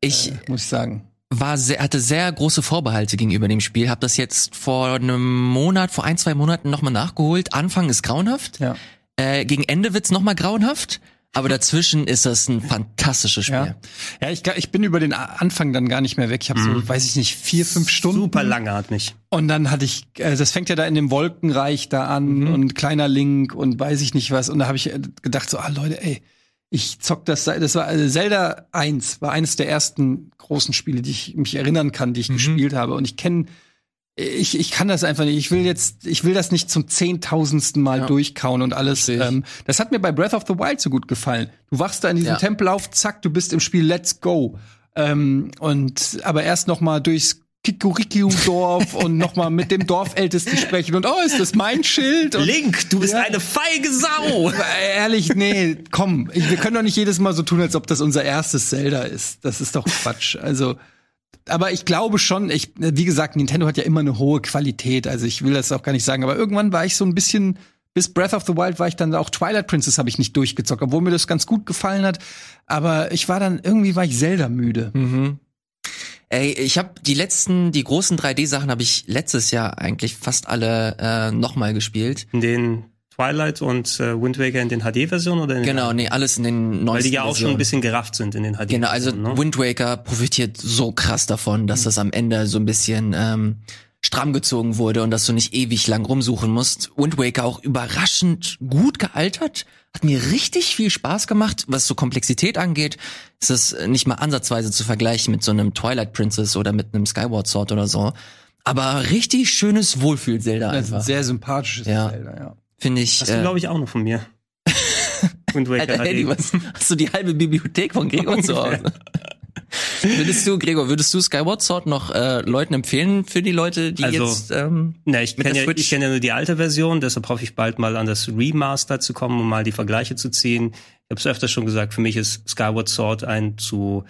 Ich muss ich sagen. war sehr, hatte sehr große Vorbehalte gegenüber dem Spiel. Hab das jetzt vor einem Monat, vor ein zwei Monaten nochmal nachgeholt. Anfang ist grauenhaft. Ja. Äh, gegen Ende wird's noch mal grauenhaft. Aber dazwischen ist das ein fantastisches Spiel. Ja, ja ich, ich bin über den Anfang dann gar nicht mehr weg. Ich habe so, weiß ich nicht, vier, fünf Stunden. Super langatmig. Und dann hatte ich, äh, das fängt ja da in dem Wolkenreich da an und kleiner Link und weiß ich nicht was. Und da habe ich äh, gedacht so, ah Leute, ey, ich zock das. Das war also Zelda 1 war eines der ersten großen Spiele, die ich mich erinnern kann, die ich gespielt habe. Und ich kenne, ich, ich kann das einfach nicht. Ich will jetzt, ich will das nicht zum zehntausendsten Mal Ja. durchkauen und alles. Ähm, das hat mir bei Breath of the Wild so gut gefallen. Du wachst da in diesem Ja. Tempel auf, zack, du bist im Spiel, let's go. Ähm, und aber erst noch mal durchs Kikurikiu-Dorf und noch mal mit dem Dorfältesten sprechen und oh, ist das mein Schild? Und, Link, du bist Ja. eine feige Sau! Äh, Ehrlich, nee, komm, ich, wir können doch nicht jedes Mal so tun, als ob das unser erstes Zelda ist. Das ist doch Quatsch. Also, aber ich glaube schon, ich, wie gesagt, Nintendo hat ja immer eine hohe Qualität. Also ich will das auch gar nicht sagen, aber irgendwann war ich so ein bisschen, bis Breath of the Wild war ich dann auch Twilight Princess habe ich nicht durchgezockt, obwohl mir das ganz gut gefallen hat. Aber ich war dann, irgendwie war ich Zelda müde. Ey, ich habe die letzten, die großen 3D-Sachen habe ich letztes Jahr eigentlich fast alle äh, nochmal gespielt. In den Twilight und äh, Wind Waker in den HD-Versionen oder in den Genau, nee, alles in den neuesten Weil die ja auch schon ein bisschen gerafft sind in den HD. Genau, also ne? Wind Waker profitiert so krass davon, dass das am Ende so ein bisschen ähm, stramm gezogen wurde und dass du nicht ewig lang rumsuchen musst. Wind Waker auch überraschend gut gealtert. Hat mir richtig viel Spaß gemacht. Was so Komplexität angeht, ist es nicht mal ansatzweise zu vergleichen mit so einem Twilight Princess oder mit einem Skyward Sword oder so. Aber richtig schönes Wohlfühl-Zelda Das einfach. sehr sympathisches Ja. Zelda, ja. Finde ich. Das du, Äh, glaube ich, auch noch von mir. Wind Waker Alter, Eddie, was, hast du die halbe Bibliothek von Gregor zu Hause? würdest du, Gregor, würdest du Skyward Sword noch äh, Leuten empfehlen für die Leute, die Also, jetzt ähm, Na, ich kenne ja, ich kenn ja nur die alte Version, deshalb hoffe ich bald mal an das Remaster zu kommen, um mal die Vergleiche zu ziehen. Ich habe es öfter schon gesagt, für mich ist Skyward Sword ein zu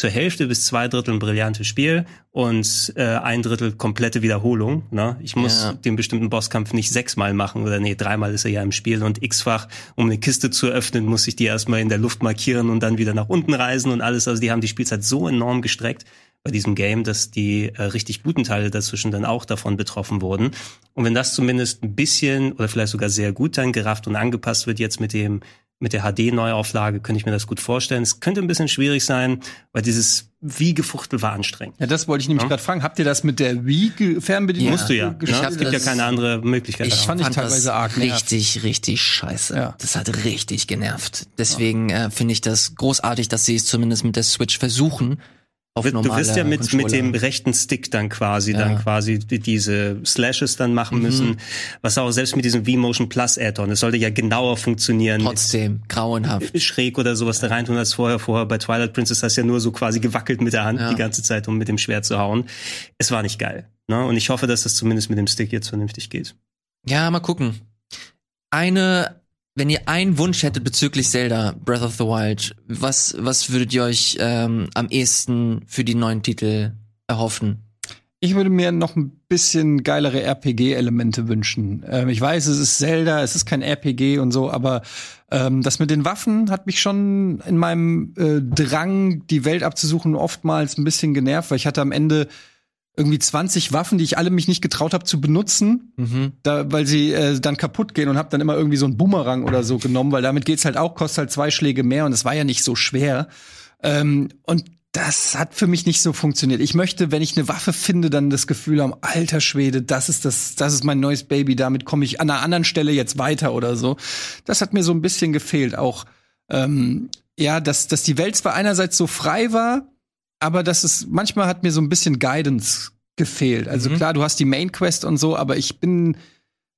zur Hälfte bis zwei Drittel ein brillantes Spiel und äh, ein Drittel komplette Wiederholung. Ne? Ich muss Ja. den bestimmten Bosskampf nicht sechsmal machen oder nee, dreimal ist er ja im Spiel und x-fach, um eine Kiste zu öffnen, muss ich die erstmal in der Luft markieren und dann wieder nach unten reisen und alles. Also die haben die Spielzeit so enorm gestreckt bei diesem Game, dass die äh, richtig guten Teile dazwischen dann auch davon betroffen wurden. Und wenn das zumindest ein bisschen oder vielleicht sogar sehr gut dann gerafft und angepasst wird jetzt mit dem mit der HD-Neuauflage, könnte ich mir das gut vorstellen. Es könnte ein bisschen schwierig sein, weil dieses wie gefuchtel war anstrengend. Ja, das wollte ich nämlich Ja. gerade fragen. Habt ihr das mit der Wii-Fernbedienung? Ja. Musst du ja. Ne? gespielt? hab Es gibt ja keine andere Möglichkeit. ich das fand ich fand teilweise das arg richtig, richtig scheiße. Ja. Das hat richtig genervt. Deswegen äh, finde ich das großartig, dass sie es zumindest mit der Switch versuchen. Auf Du, du normale wirst ja mit, mit dem rechten Stick dann quasi, Ja. dann quasi die- diese Slashes dann machen Mhm. müssen. Was auch selbst mit diesem V-Motion Plus Add-on, es sollte ja genauer funktionieren. trotzdem grauenhaft. schräg oder sowas da rein tun als vorher. Vorher bei Twilight Princess hast du ja nur so quasi gewackelt mit der Hand Ja. die ganze Zeit, um mit dem Schwert zu hauen. Es war nicht geil. Ne? Und ich hoffe, dass das zumindest mit dem Stick jetzt vernünftig geht. Ja, mal gucken. Eine, wenn ihr einen Wunsch hättet bezüglich Zelda Breath of the Wild, was was würdet ihr euch ähm, am ehesten für die neuen Titel erhoffen? Ich würde mir noch ein bisschen geilere RPG-Elemente wünschen. Ähm, ich weiß, es ist Zelda, es ist kein RPG und so, aber ähm, das mit den Waffen hat mich schon in meinem äh, Drang, die Welt abzusuchen, oftmals ein bisschen genervt, weil ich hatte am Ende irgendwie 20 Waffen, die ich alle mich nicht getraut habe zu benutzen, Mhm. da, weil sie äh, dann kaputt gehen und habe dann immer irgendwie so einen Boomerang oder so genommen, weil damit geht's halt auch, kostet halt zwei Schläge mehr und es war ja nicht so schwer. Ähm, und das hat für mich nicht so funktioniert. Ich möchte, wenn ich eine Waffe finde, dann das Gefühl haben, alter Schwede, das ist das, das ist mein neues Baby, damit komme ich an einer anderen Stelle jetzt weiter oder so. Das hat mir so ein bisschen gefehlt. Auch ähm, ja, dass, dass die Welt zwar einerseits so frei war, aber dass es manchmal hat mir so ein bisschen Guidance gefehlt. Also Mhm. klar, du hast die Main Quest und so, aber ich bin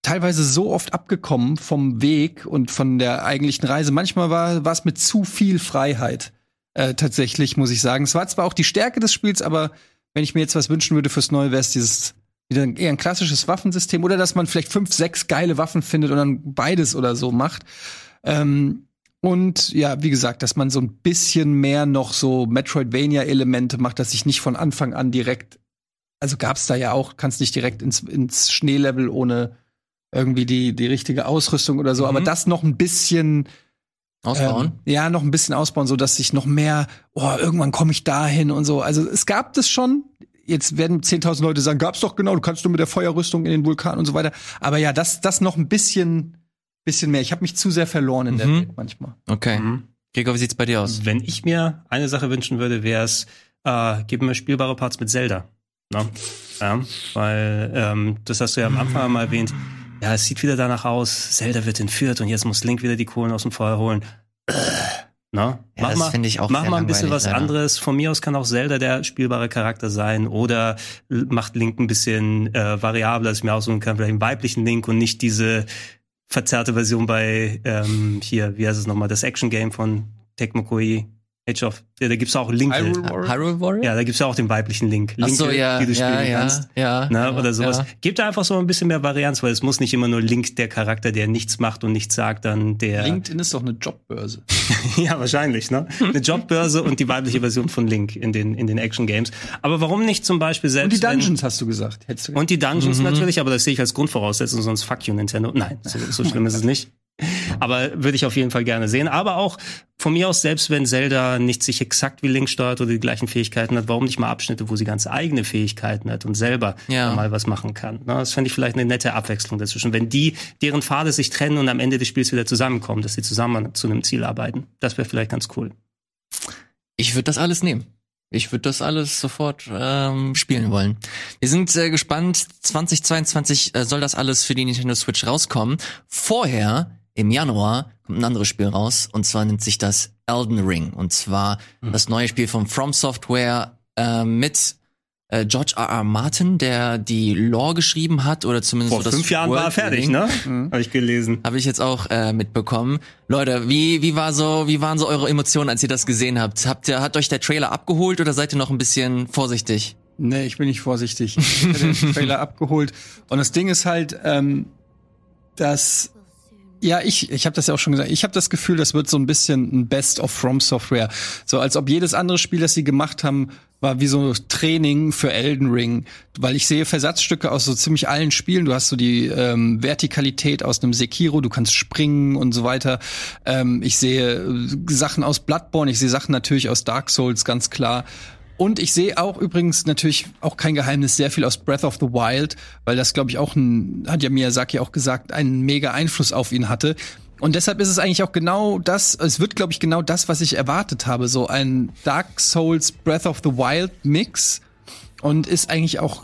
teilweise so oft abgekommen vom Weg und von der eigentlichen Reise. Manchmal war war es mit zu viel Freiheit. Äh, tatsächlich, muss ich sagen. Es war zwar auch die Stärke des Spiels, aber wenn ich mir jetzt was wünschen würde fürs Neue, wäre es dieses, wieder eher ein klassisches Waffensystem oder dass man vielleicht fünf, sechs geile Waffen findet und dann beides oder so macht. Ähm, und ja, wie gesagt, dass man so ein bisschen mehr noch so Metroidvania-Elemente macht, dass ich nicht von Anfang an direkt, also gab's da ja auch, kannst nicht direkt ins, ins Schneelevel ohne irgendwie die, die richtige Ausrüstung oder so, aber das noch ein bisschen Ausbauen. ähm, ja, noch ein bisschen ausbauen, so dass ich noch mehr, oh, irgendwann komme ich dahin und so. Also es gab das schon. Jetzt werden 10.000 Leute sagen, gab's doch genau, du kannst nur mit der Feuerrüstung in den Vulkan und so weiter. Aber ja, das, das noch ein bisschen, bisschen mehr. Ich habe mich zu sehr verloren in der Mhm. Welt manchmal. Okay. Mhm. Gregor, wie sieht's bei dir aus? Wenn ich mir eine Sache wünschen würde, wäre es, äh, gib mir spielbare Parts mit Zelda. Ne? Ja, weil, ähm, das hast du ja am Anfang mal erwähnt. Ja, es sieht wieder danach aus, Zelda wird entführt und jetzt muss Link wieder die Kohlen aus dem Feuer holen. Ne? Ja, ich auch Mach mal ein bisschen was leider. anderes. Von mir aus kann auch Zelda der spielbare Charakter sein oder macht Link ein bisschen äh, variabler, dass ich mir aussuchen kann, vielleicht einen weiblichen Link und nicht diese verzerrte Version bei ähm, hier, wie heißt es nochmal, das Action-Game von Tecmo Koei, Age of, ja, da gibt's auch Link. Hyrule Warrior? Ja, da gibt's ja auch den weiblichen Link. Ach Linke, so, ja, die du spielen ja, ja, kannst. ja, Ne, ja, oder sowas. ja. Gebt da einfach so ein bisschen mehr Varianz, weil es muss nicht immer nur Link der Charakter, der nichts macht und nichts sagt, dann der. LinkedIn ist doch eine Jobbörse. ja, wahrscheinlich, ne? Eine Jobbörse und die weibliche Version von Link in den, in den Action Games. Aber warum nicht zum Beispiel selbst. Und die wenn- Dungeons hast du gesagt. Hättest du und die Dungeons Mhm. natürlich, aber das sehe ich als Grundvoraussetzung, sonst fuck you Nintendo. Nein, so, so schlimm ist es nicht. Aber würde ich auf jeden Fall gerne sehen. Aber auch von mir aus, selbst wenn Zelda nicht sich exakt wie Link steuert oder die gleichen Fähigkeiten hat, warum nicht mal Abschnitte, wo sie ganz eigene Fähigkeiten hat und selber Ja. mal was machen kann. Das fände ich vielleicht eine nette Abwechslung dazwischen. Wenn die, deren Pfade sich trennen und am Ende des Spiels wieder zusammenkommen, dass sie zusammen zu einem Ziel arbeiten. Das wäre vielleicht ganz cool. Ich würde das alles nehmen. Ich würde das alles sofort ähm, spielen wollen. Wir sind äh, gespannt. 2022 äh, soll das alles für die Nintendo Switch rauskommen. Vorher, im Januar, kommt ein anderes Spiel raus. Und zwar nennt sich das Elden Ring. Und zwar das neue Spiel von From Software äh, mit äh, George R. R. Martin, der die Lore geschrieben hat. Oder zumindest Vor so das fünf Jahren war er fertig, ne? Habe ich gelesen. Habe ich jetzt auch äh, mitbekommen. Leute, wie wie war so, wie waren so eure Emotionen, als ihr das gesehen habt? Habt ihr hat euch der Trailer abgeholt oder seid ihr noch ein bisschen vorsichtig? Nee, ich bin nicht vorsichtig. Ich hätte den Trailer abgeholt. Und das Ding ist halt, ähm, dass ja, ich, ich habe das ja auch schon gesagt. Ich habe das Gefühl, das wird so ein bisschen ein Best of From Software. So als ob jedes andere Spiel, das sie gemacht haben, war wie so Training für Elden Ring. Weil ich sehe Versatzstücke aus so ziemlich allen Spielen. Du hast so die ähm, Vertikalität aus einem Sekiro, du kannst springen und so weiter. Ähm, ich sehe äh, Sachen aus Bloodborne, ich sehe Sachen natürlich aus Dark Souls, ganz klar. Und ich sehe auch übrigens natürlich auch kein Geheimnis sehr viel aus Breath of the Wild, weil das glaube ich auch ein, hat ja Miyazaki auch gesagt, einen mega Einfluss auf ihn hatte. Und deshalb ist es eigentlich auch genau das, es wird glaube ich genau das, was ich erwartet habe, so ein Dark Souls Breath of the Wild Mix und ist eigentlich auch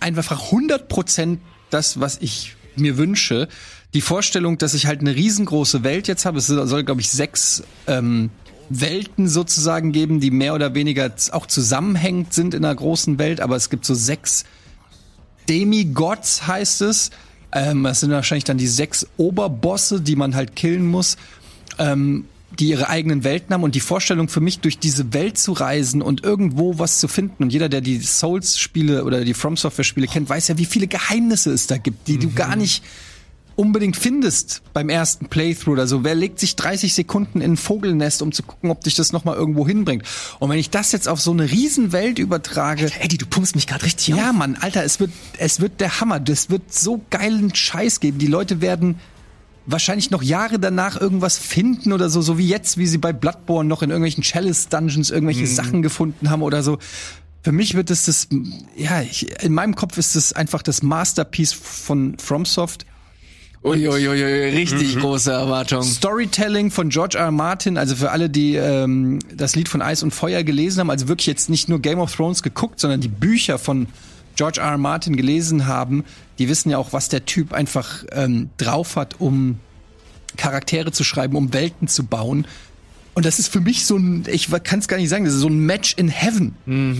einfach 100% das, was ich mir wünsche. Die Vorstellung, dass ich halt eine riesengroße Welt jetzt habe, es soll, glaube ich, sechs ähm, Welten sozusagen geben, die mehr oder weniger auch zusammenhängend sind in einer großen Welt, aber es gibt so sechs Demigods, heißt es. Ähm, das sind wahrscheinlich dann die sechs Oberbosse, die man halt killen muss. Ähm, die ihre eigenen Welten haben und die Vorstellung für mich, durch diese Welt zu reisen und irgendwo was zu finden. Und jeder, der die Souls-Spiele oder die From Software-Spiele kennt, weiß ja, wie viele Geheimnisse es da gibt, die du gar nicht unbedingt findest beim ersten Playthrough oder so. Wer legt sich 30 Sekunden in ein Vogelnest, um zu gucken, ob dich das noch mal irgendwo hinbringt? Und wenn ich das jetzt auf so eine Riesenwelt übertrage, Eddie, du pumpst mich gerade richtig ja, Mann, Alter, es wird, es wird der Hammer. Das wird so geilen Scheiß geben. Die Leute werden wahrscheinlich noch Jahre danach irgendwas finden oder so, so wie jetzt, wie sie bei Bloodborne noch in irgendwelchen Chalice-Dungeons irgendwelche Sachen gefunden haben oder so. Für mich wird es das, ja, ich, in meinem Kopf ist es einfach das Masterpiece von FromSoft. Uiuiui, richtig große Erwartung. Storytelling von George R. R. Martin, also für alle, die ähm, das Lied von Eis und Feuer gelesen haben, also wirklich jetzt nicht nur Game of Thrones geguckt, sondern die Bücher von George R. R. Martin gelesen haben, die wissen ja auch, was der Typ einfach ähm, drauf hat, um Charaktere zu schreiben, um Welten zu bauen. Und das ist für mich so ein, ich kann es gar nicht sagen, das ist so ein Match in Heaven.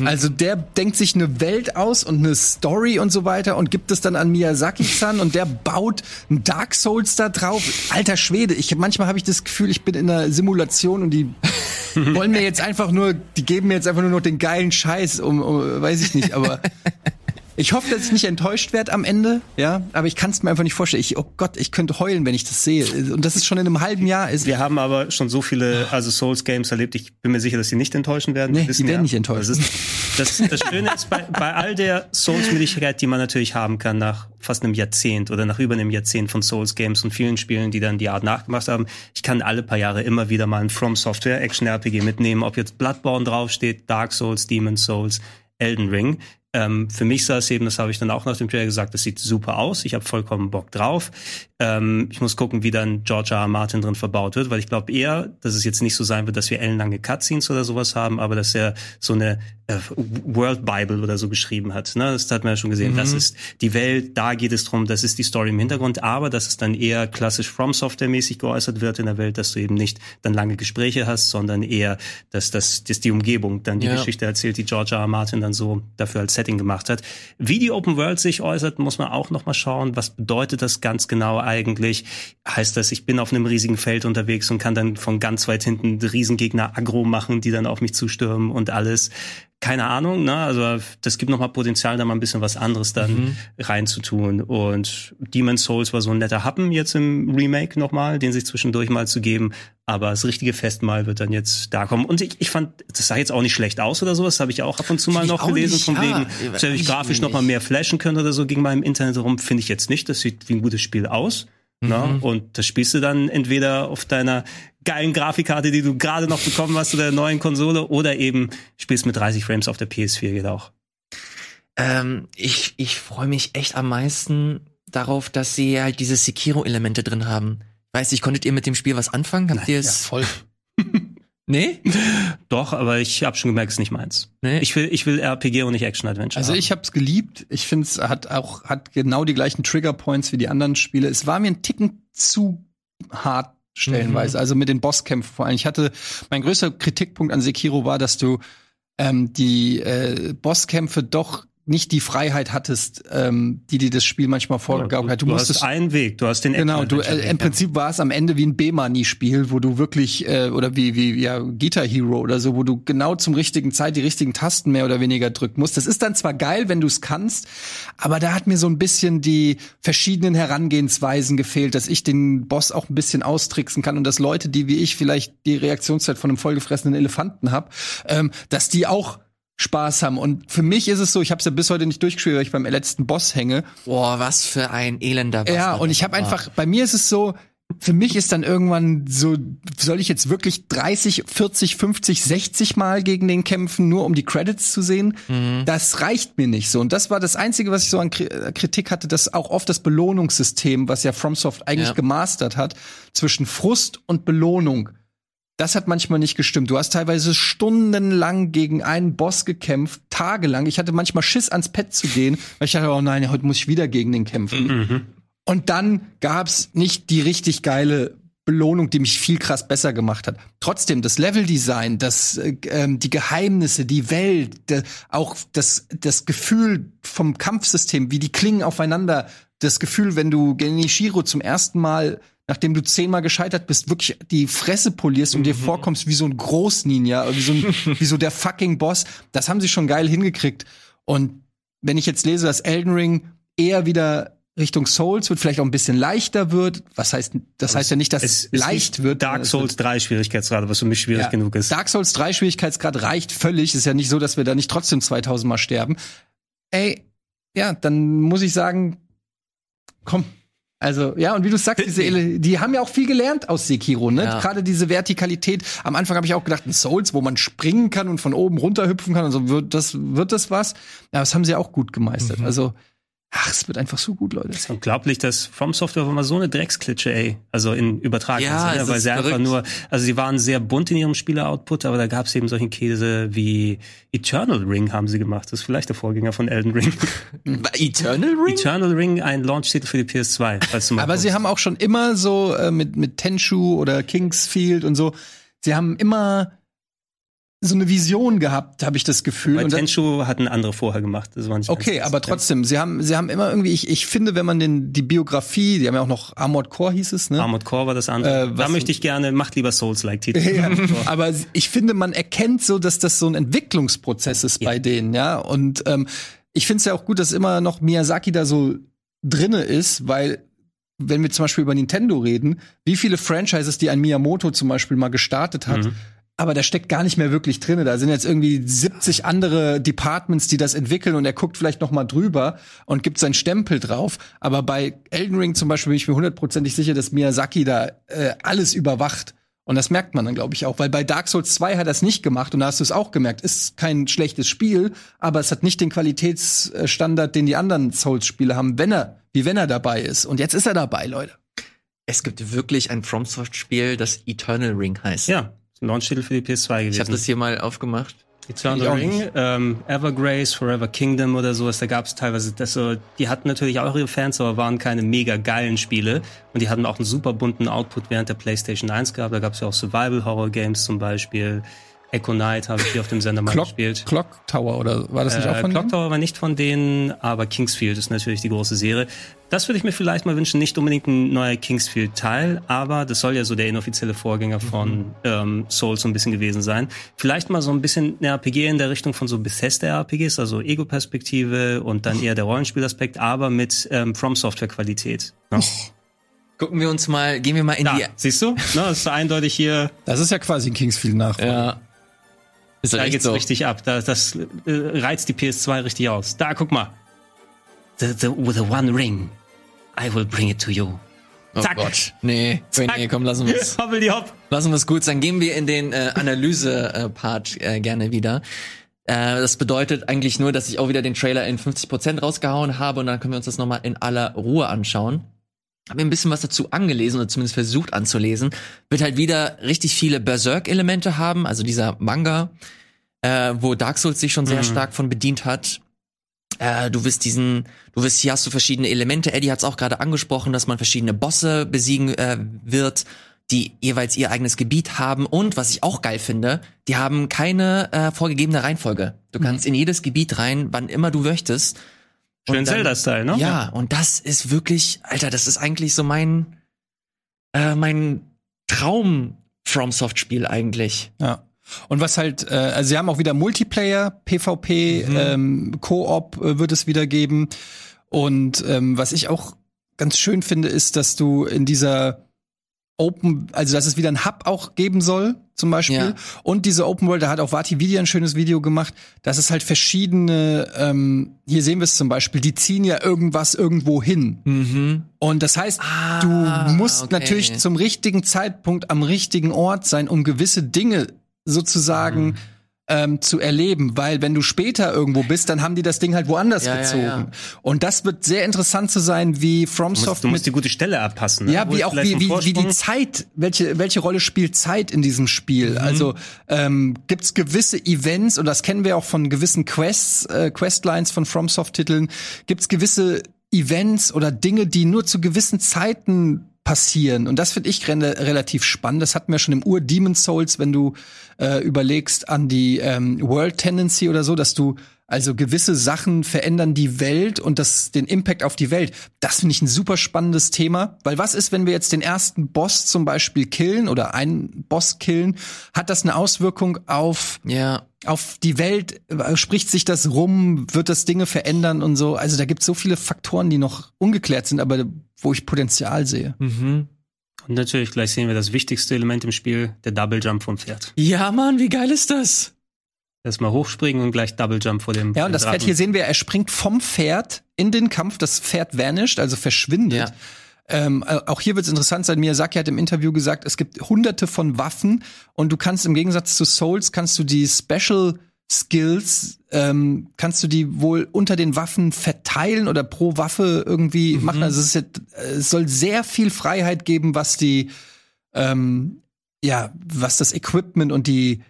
Also der denkt sich eine Welt aus und eine Story und so weiter und gibt es dann an Miyazaki-san und der baut ein Dark Souls da drauf. Alter Schwede, ich manchmal habe ich das Gefühl, ich bin in einer Simulation und die wollen mir jetzt einfach nur, die geben mir jetzt einfach nur noch den geilen Scheiß, um, um weiß ich nicht, aber Ich hoffe, dass ich nicht enttäuscht werde am Ende, ja, aber ich kann es mir einfach nicht vorstellen. Ich, oh Gott, ich könnte heulen, wenn ich das sehe. Und das ist schon in einem halben Jahr. Ist, Wir haben aber schon so viele also Souls Games erlebt. Ich bin mir sicher, dass sie nicht enttäuschen werden. Nee, die werden ja, nicht enttäuschen. Das, ist, das, das Schöne ist bei, bei all der Souls-Müdigkeit, die man natürlich haben kann nach fast einem Jahrzehnt oder nach über einem Jahrzehnt von Souls Games und vielen Spielen, die dann die Art nachgemacht haben. Ich kann alle paar Jahre immer wieder mal ein From Software Action RPG mitnehmen, ob jetzt Bloodborne draufsteht, Dark Souls, Demon Souls, Elden Ring. Ähm, für mich sah es eben, das habe ich dann auch nach dem Trailer gesagt, das sieht super aus. Ich habe vollkommen Bock drauf. Ähm, ich muss gucken, wie dann George R. R. Martin drin verbaut wird, weil ich glaube eher, dass es jetzt nicht so sein wird, dass wir ellenlange Cutscenes oder sowas haben, aber dass er so eine World Bible oder so geschrieben hat. Ne? Das hat man ja schon gesehen. Das ist die Welt, da geht es drum, das ist die Story im Hintergrund, aber dass es dann eher klassisch From Software mäßig geäußert wird in der Welt, dass du eben nicht dann lange Gespräche hast, sondern eher, dass das dass die Umgebung dann die Ja. Geschichte erzählt, die George R. R. Martin dann so dafür als Setting gemacht hat. Wie die Open World sich äußert, muss man auch noch mal schauen. Was bedeutet das ganz genau eigentlich? Heißt das, ich bin auf einem riesigen Feld unterwegs und kann dann von ganz weit hinten Riesengegner aggro machen, die dann auf mich zustürmen und alles? Keine Ahnung, ne? Also das gibt noch mal Potenzial, da mal ein bisschen was anderes dann reinzutun. Und Demon's Souls war so ein netter Happen jetzt im Remake noch mal, den sich zwischendurch mal zu geben. Aber das richtige Festmahl wird dann jetzt da kommen. Und ich, ich fand, das sah jetzt auch nicht schlecht aus oder sowas. Habe ich auch ab und zu mal ich noch gelesen, nicht, von ja. wegen, dass ich ich grafisch noch mal nicht. mehr flashen können oder so ging mal im Internet rum. Finde ich jetzt nicht. Das sieht wie ein gutes Spiel aus. Na, Mhm. und das spielst du dann entweder auf deiner geilen Grafikkarte, die du gerade noch bekommen hast, oder der neuen Konsole, oder eben spielst mit 30 Frames auf der PS4, geht auch. Ähm, ich ich freue mich echt am meisten darauf, dass sie halt diese Sekiro-Elemente drin haben. Weiß ich, konntet ihr mit dem Spiel was anfangen? Habt ihr es? voll. Nee? Doch, aber ich habe schon gemerkt, es ist nicht meins. Nee. Ich will, ich will RPG und nicht Action-Adventure. Also haben. ich habe es geliebt. Ich finde es hat auch hat genau die gleichen Trigger Points wie die anderen Spiele. Es war mir ein Ticken zu hart stellenweise. Mhm. Also mit den Bosskämpfen vor allem. Ich hatte mein größter Kritikpunkt an Sekiro war, dass du ähm, die äh, Bosskämpfe doch nicht die Freiheit hattest, ähm, die dir das Spiel manchmal vorgegaukelt hat. du, Du, musstest hast einen Weg, du hast den Genau, du, äh, im. Prinzip war es am Ende wie ein B-Money-Spiel, wo du wirklich, äh, oder wie, wie, ja, Guitar Hero oder so, wo du genau zum richtigen Zeit die richtigen Tasten mehr oder weniger drücken musst. Das ist dann zwar geil, wenn du es kannst, aber da hat mir so ein bisschen die verschiedenen Herangehensweisen gefehlt, dass ich den Boss auch ein bisschen austricksen kann und dass Leute, die wie ich vielleicht die Reaktionszeit von einem vollgefressenen Elefanten hab, ähm, dass die auch Spaß haben. Und für mich ist es so, ich habe es ja bis heute nicht durchgespielt, weil ich beim letzten Boss hänge. Boah, was für ein elender Bastard. Ja, und ich habe einfach, bei mir ist es so, für mich ist dann irgendwann so, soll ich jetzt wirklich 30, 40, 50, 60 Mal gegen den kämpfen, nur um die Credits zu sehen? Das reicht mir nicht so. Und das war das Einzige, was ich so an äh, Kritik hatte, dass auch oft das Belohnungssystem, was ja FromSoft eigentlich Ja. gemastert hat, zwischen Frust und Belohnung. Das hat manchmal nicht gestimmt. Du hast teilweise stundenlang gegen einen Boss gekämpft, tagelang. Ich hatte manchmal Schiss ans Pad zu gehen, weil ich dachte, oh nein, heute muss ich wieder gegen den kämpfen. Und dann gab's nicht die richtig geile Belohnung, die mich viel krass besser gemacht hat. Trotzdem, das Leveldesign, das, äh, ähm, die Geheimnisse, die Welt, der, auch das, das Gefühl vom Kampfsystem, wie die klingen aufeinander, das Gefühl, wenn du Genichiro zum ersten Mal, nachdem du zehnmal gescheitert bist, wirklich die Fresse polierst und dir vorkommst wie so ein Großninja, wie so, ein, wie so der fucking Boss, das haben sie schon geil hingekriegt. Und wenn ich jetzt lese, dass Elden Ring eher wieder Richtung Souls wird, vielleicht auch ein bisschen leichter wird. Was heißt, das heißt ja nicht, dass es, ist leicht wird. Dark Es Souls 3 Schwierigkeitsgrad, was für mich schwierig ja. genug ist. Dark Souls 3 Schwierigkeitsgrad reicht völlig. Ist ja nicht so, dass wir da nicht trotzdem 2000 Mal sterben. Ey, ja, dann muss ich sagen, komm. Also, ja, und wie du sagst, diese, Ele- die haben ja auch viel gelernt aus Sekiro, ne? Ja. Gerade diese Vertikalität. Am Anfang habe ich auch gedacht, ein Souls, wo man springen kann und von oben runterhüpfen kann und so, wird das, wird das was? Ja, das haben sie auch gut Mhm. gemeistert. Also, ach, es wird einfach so gut, Leute. Unglaublich, dass From Software war mal so eine Drecksklitsche, ey. Also in übertragenen Ja, Sinne, es weil ist sie einfach verrückt. nur, also sie waren sehr bunt in ihrem Spieler-Output, aber da gab es eben solchen Käse wie Eternal Ring haben sie gemacht. Das ist vielleicht der Vorgänger von Elden Ring. Eternal Ring? Eternal Ring, ein Launch-Titel für die PS2. Falls du mal Aber sie haben auch schon immer so äh, mit, mit Tenshu oder Kingsfield und so, sie haben immer so eine Vision gehabt, habe ich das Gefühl. Das- Tenshu hatten andere vorher gemacht. Das war nicht okay, aber ja. trotzdem, sie haben, sie haben immer irgendwie, ich, ich finde, wenn man den, die Biografie, die haben ja auch noch Armored Core hieß es, ne? Armored Core war das andere. Äh, da möchte ich gerne, macht lieber Souls-like-Titel. Ja, aber ich finde, man erkennt so, dass das so ein Entwicklungsprozess ist bei denen, ja. Und ähm, ich finde es ja auch gut, dass immer noch Miyazaki da so drinne ist, weil wenn wir zum Beispiel über Nintendo reden, wie viele Franchises, die ein Miyamoto zum Beispiel mal gestartet hat, Mhm. Aber da steckt gar nicht mehr wirklich drinne. Da sind jetzt irgendwie 70 andere Departments, die das entwickeln und er guckt vielleicht noch mal drüber und gibt seinen Stempel drauf. Aber bei Elden Ring zum Beispiel bin ich mir hundertprozentig sicher, dass Miyazaki da äh, alles überwacht. Und das merkt man dann, glaube ich, auch. Weil bei Dark Souls 2 hat er es nicht gemacht und da hast du es auch gemerkt. Ist kein schlechtes Spiel, aber es hat nicht den Qualitätsstandard, den die anderen Souls-Spiele haben, wenn er, wie wenn er dabei ist. Und jetzt ist er dabei, Leute. Es gibt wirklich ein FromSoft-Spiel, das Eternal Ring heißt. Ja, Launch-Titel für die PS2 gewesen. Ich habe das hier mal aufgemacht. Ich auch Ring, ähm, Evergrace, Forever Kingdom oder sowas, da gab es teilweise, das so, die hatten natürlich auch ihre Fans, aber waren keine mega geilen Spiele. Und die hatten auch einen super bunten Output während der PlayStation 1 gehabt. Da gab es ja auch Survival-Horror-Games zum Beispiel. Echo Knight habe ich hier auf dem Sender mal Clock, gespielt. Clock Tower oder war das nicht auch Äh, von Clock denen? Tower war nicht von denen, aber Kingsfield ist natürlich die große Serie. Das würde ich mir vielleicht mal wünschen, nicht unbedingt ein neuer Kingsfield-Teil, aber das soll ja so der inoffizielle Vorgänger von ähm, Souls so ein bisschen gewesen sein. Vielleicht mal so ein bisschen eine RPG in der Richtung von so Bethesda-RPGs, also Ego-Perspektive und dann eher der Rollenspielaspekt, aber mit ähm, From-Software-Qualität. Ja. Gucken wir uns mal, gehen wir mal in Da, die. siehst du? Ne, das ist eindeutig hier, Das ist ja quasi ein Kingsfield nach. Ja. Ist da geht's so. richtig ab. Da, das äh, reizt die PS2 richtig aus. Da, guck mal. The, the, the one ring. I will bring it to you. Oh Zack. Gott. Nee, nee, komm, lassen wir es. Hoppel die hopp. Lassen wir es gut sein. Gehen wir in den äh, Analyse-Part äh, gerne wieder. Äh, das bedeutet eigentlich nur, dass ich auch wieder den Trailer in 50% rausgehauen habe und dann können wir uns das nochmal in aller Ruhe anschauen. Hab mir ein bisschen was dazu angelesen oder zumindest versucht anzulesen. Wird halt wieder richtig viele Berserk-Elemente haben, also dieser Manga, äh, wo Dark Souls sich schon sehr stark von bedient hat. Äh, du wirst diesen, du wirst, hier hast du verschiedene Elemente. Eddie hat es auch gerade angesprochen, dass man verschiedene Bosse besiegen äh, wird, die jeweils ihr eigenes Gebiet haben. Und was ich auch geil finde, die haben keine äh, vorgegebene Reihenfolge. Du kannst in jedes Gebiet rein, wann immer du möchtest. Schön Zelda-Style, ne? Ja, und das ist wirklich, Alter, das ist eigentlich so mein, äh, mein Traum FromSoft-Spiel eigentlich. Ja. Und was halt, äh, also sie haben auch wieder Multiplayer, PvP, ähm, Koop äh, wird es wieder geben. Und ähm, was ich auch ganz schön finde, ist, dass du in dieser Open, also dass es wieder ein Hub auch geben soll, zum Beispiel. Ja. Und diese Open World, da hat auch Vati Video ein schönes Video gemacht, dass es halt verschiedene, ähm, hier sehen wir es zum Beispiel, die ziehen ja irgendwas irgendwo hin. Mhm. Und das heißt, Ah, du musst okay. natürlich zum richtigen Zeitpunkt am richtigen Ort sein, um gewisse Dinge sozusagen Mhm. Ähm, zu erleben, weil wenn du später irgendwo bist, dann haben die das Ding halt woanders Ja, ja, gezogen. ja. Und das wird sehr interessant zu sein, wie Du FromSoft musst, du musst die gute Stelle abpassen. Ne? ja, Wo wie auch wie, wie, wie die? Zeit, welche, welche Rolle spielt Zeit in diesem Spiel? Mhm. Also ähm, gibt's gewisse Events, und das kennen wir auch von gewissen Quests, äh, Questlines von FromSoft-Titeln, gibt's gewisse Events oder Dinge, die nur zu gewissen Zeiten passieren. Und das finde ich re relativ spannend. Das hatten wir schon im Ur-Demon Souls, wenn du äh, überlegst an die ähm, World Tendency oder so, dass du also gewisse Sachen verändern die Welt und das den Impact auf die Welt. Das finde ich ein super spannendes Thema, weil was ist, wenn wir jetzt den ersten Boss zum Beispiel killen oder einen Boss killen, hat das eine Auswirkung auf Ja. auf die Welt? Spricht sich das rum? Wird das Dinge verändern und so? Also da gibt es so viele Faktoren, die noch ungeklärt sind, aber wo ich Potenzial sehe. Mhm. Und natürlich, gleich sehen wir das wichtigste Element im Spiel, der Double Jump vom Pferd. Ja, Mann, wie geil ist das? Erstmal hochspringen und gleich Double Jump vor dem Ja, und das Pferd hier sehen wir, er springt vom Pferd in den Kampf, das Pferd vanisht, also verschwindet. Ja. Ähm, äh, auch hier wird es interessant sein. Miyazaki hat im Interview gesagt, es gibt hunderte von Waffen und du kannst im Gegensatz zu Souls kannst du die Special Skills ähm, kannst du die wohl unter den Waffen verteilen oder pro Waffe irgendwie machen. Also es, jetzt, es soll sehr viel Freiheit geben, was die ähm, ja was das Equipment und die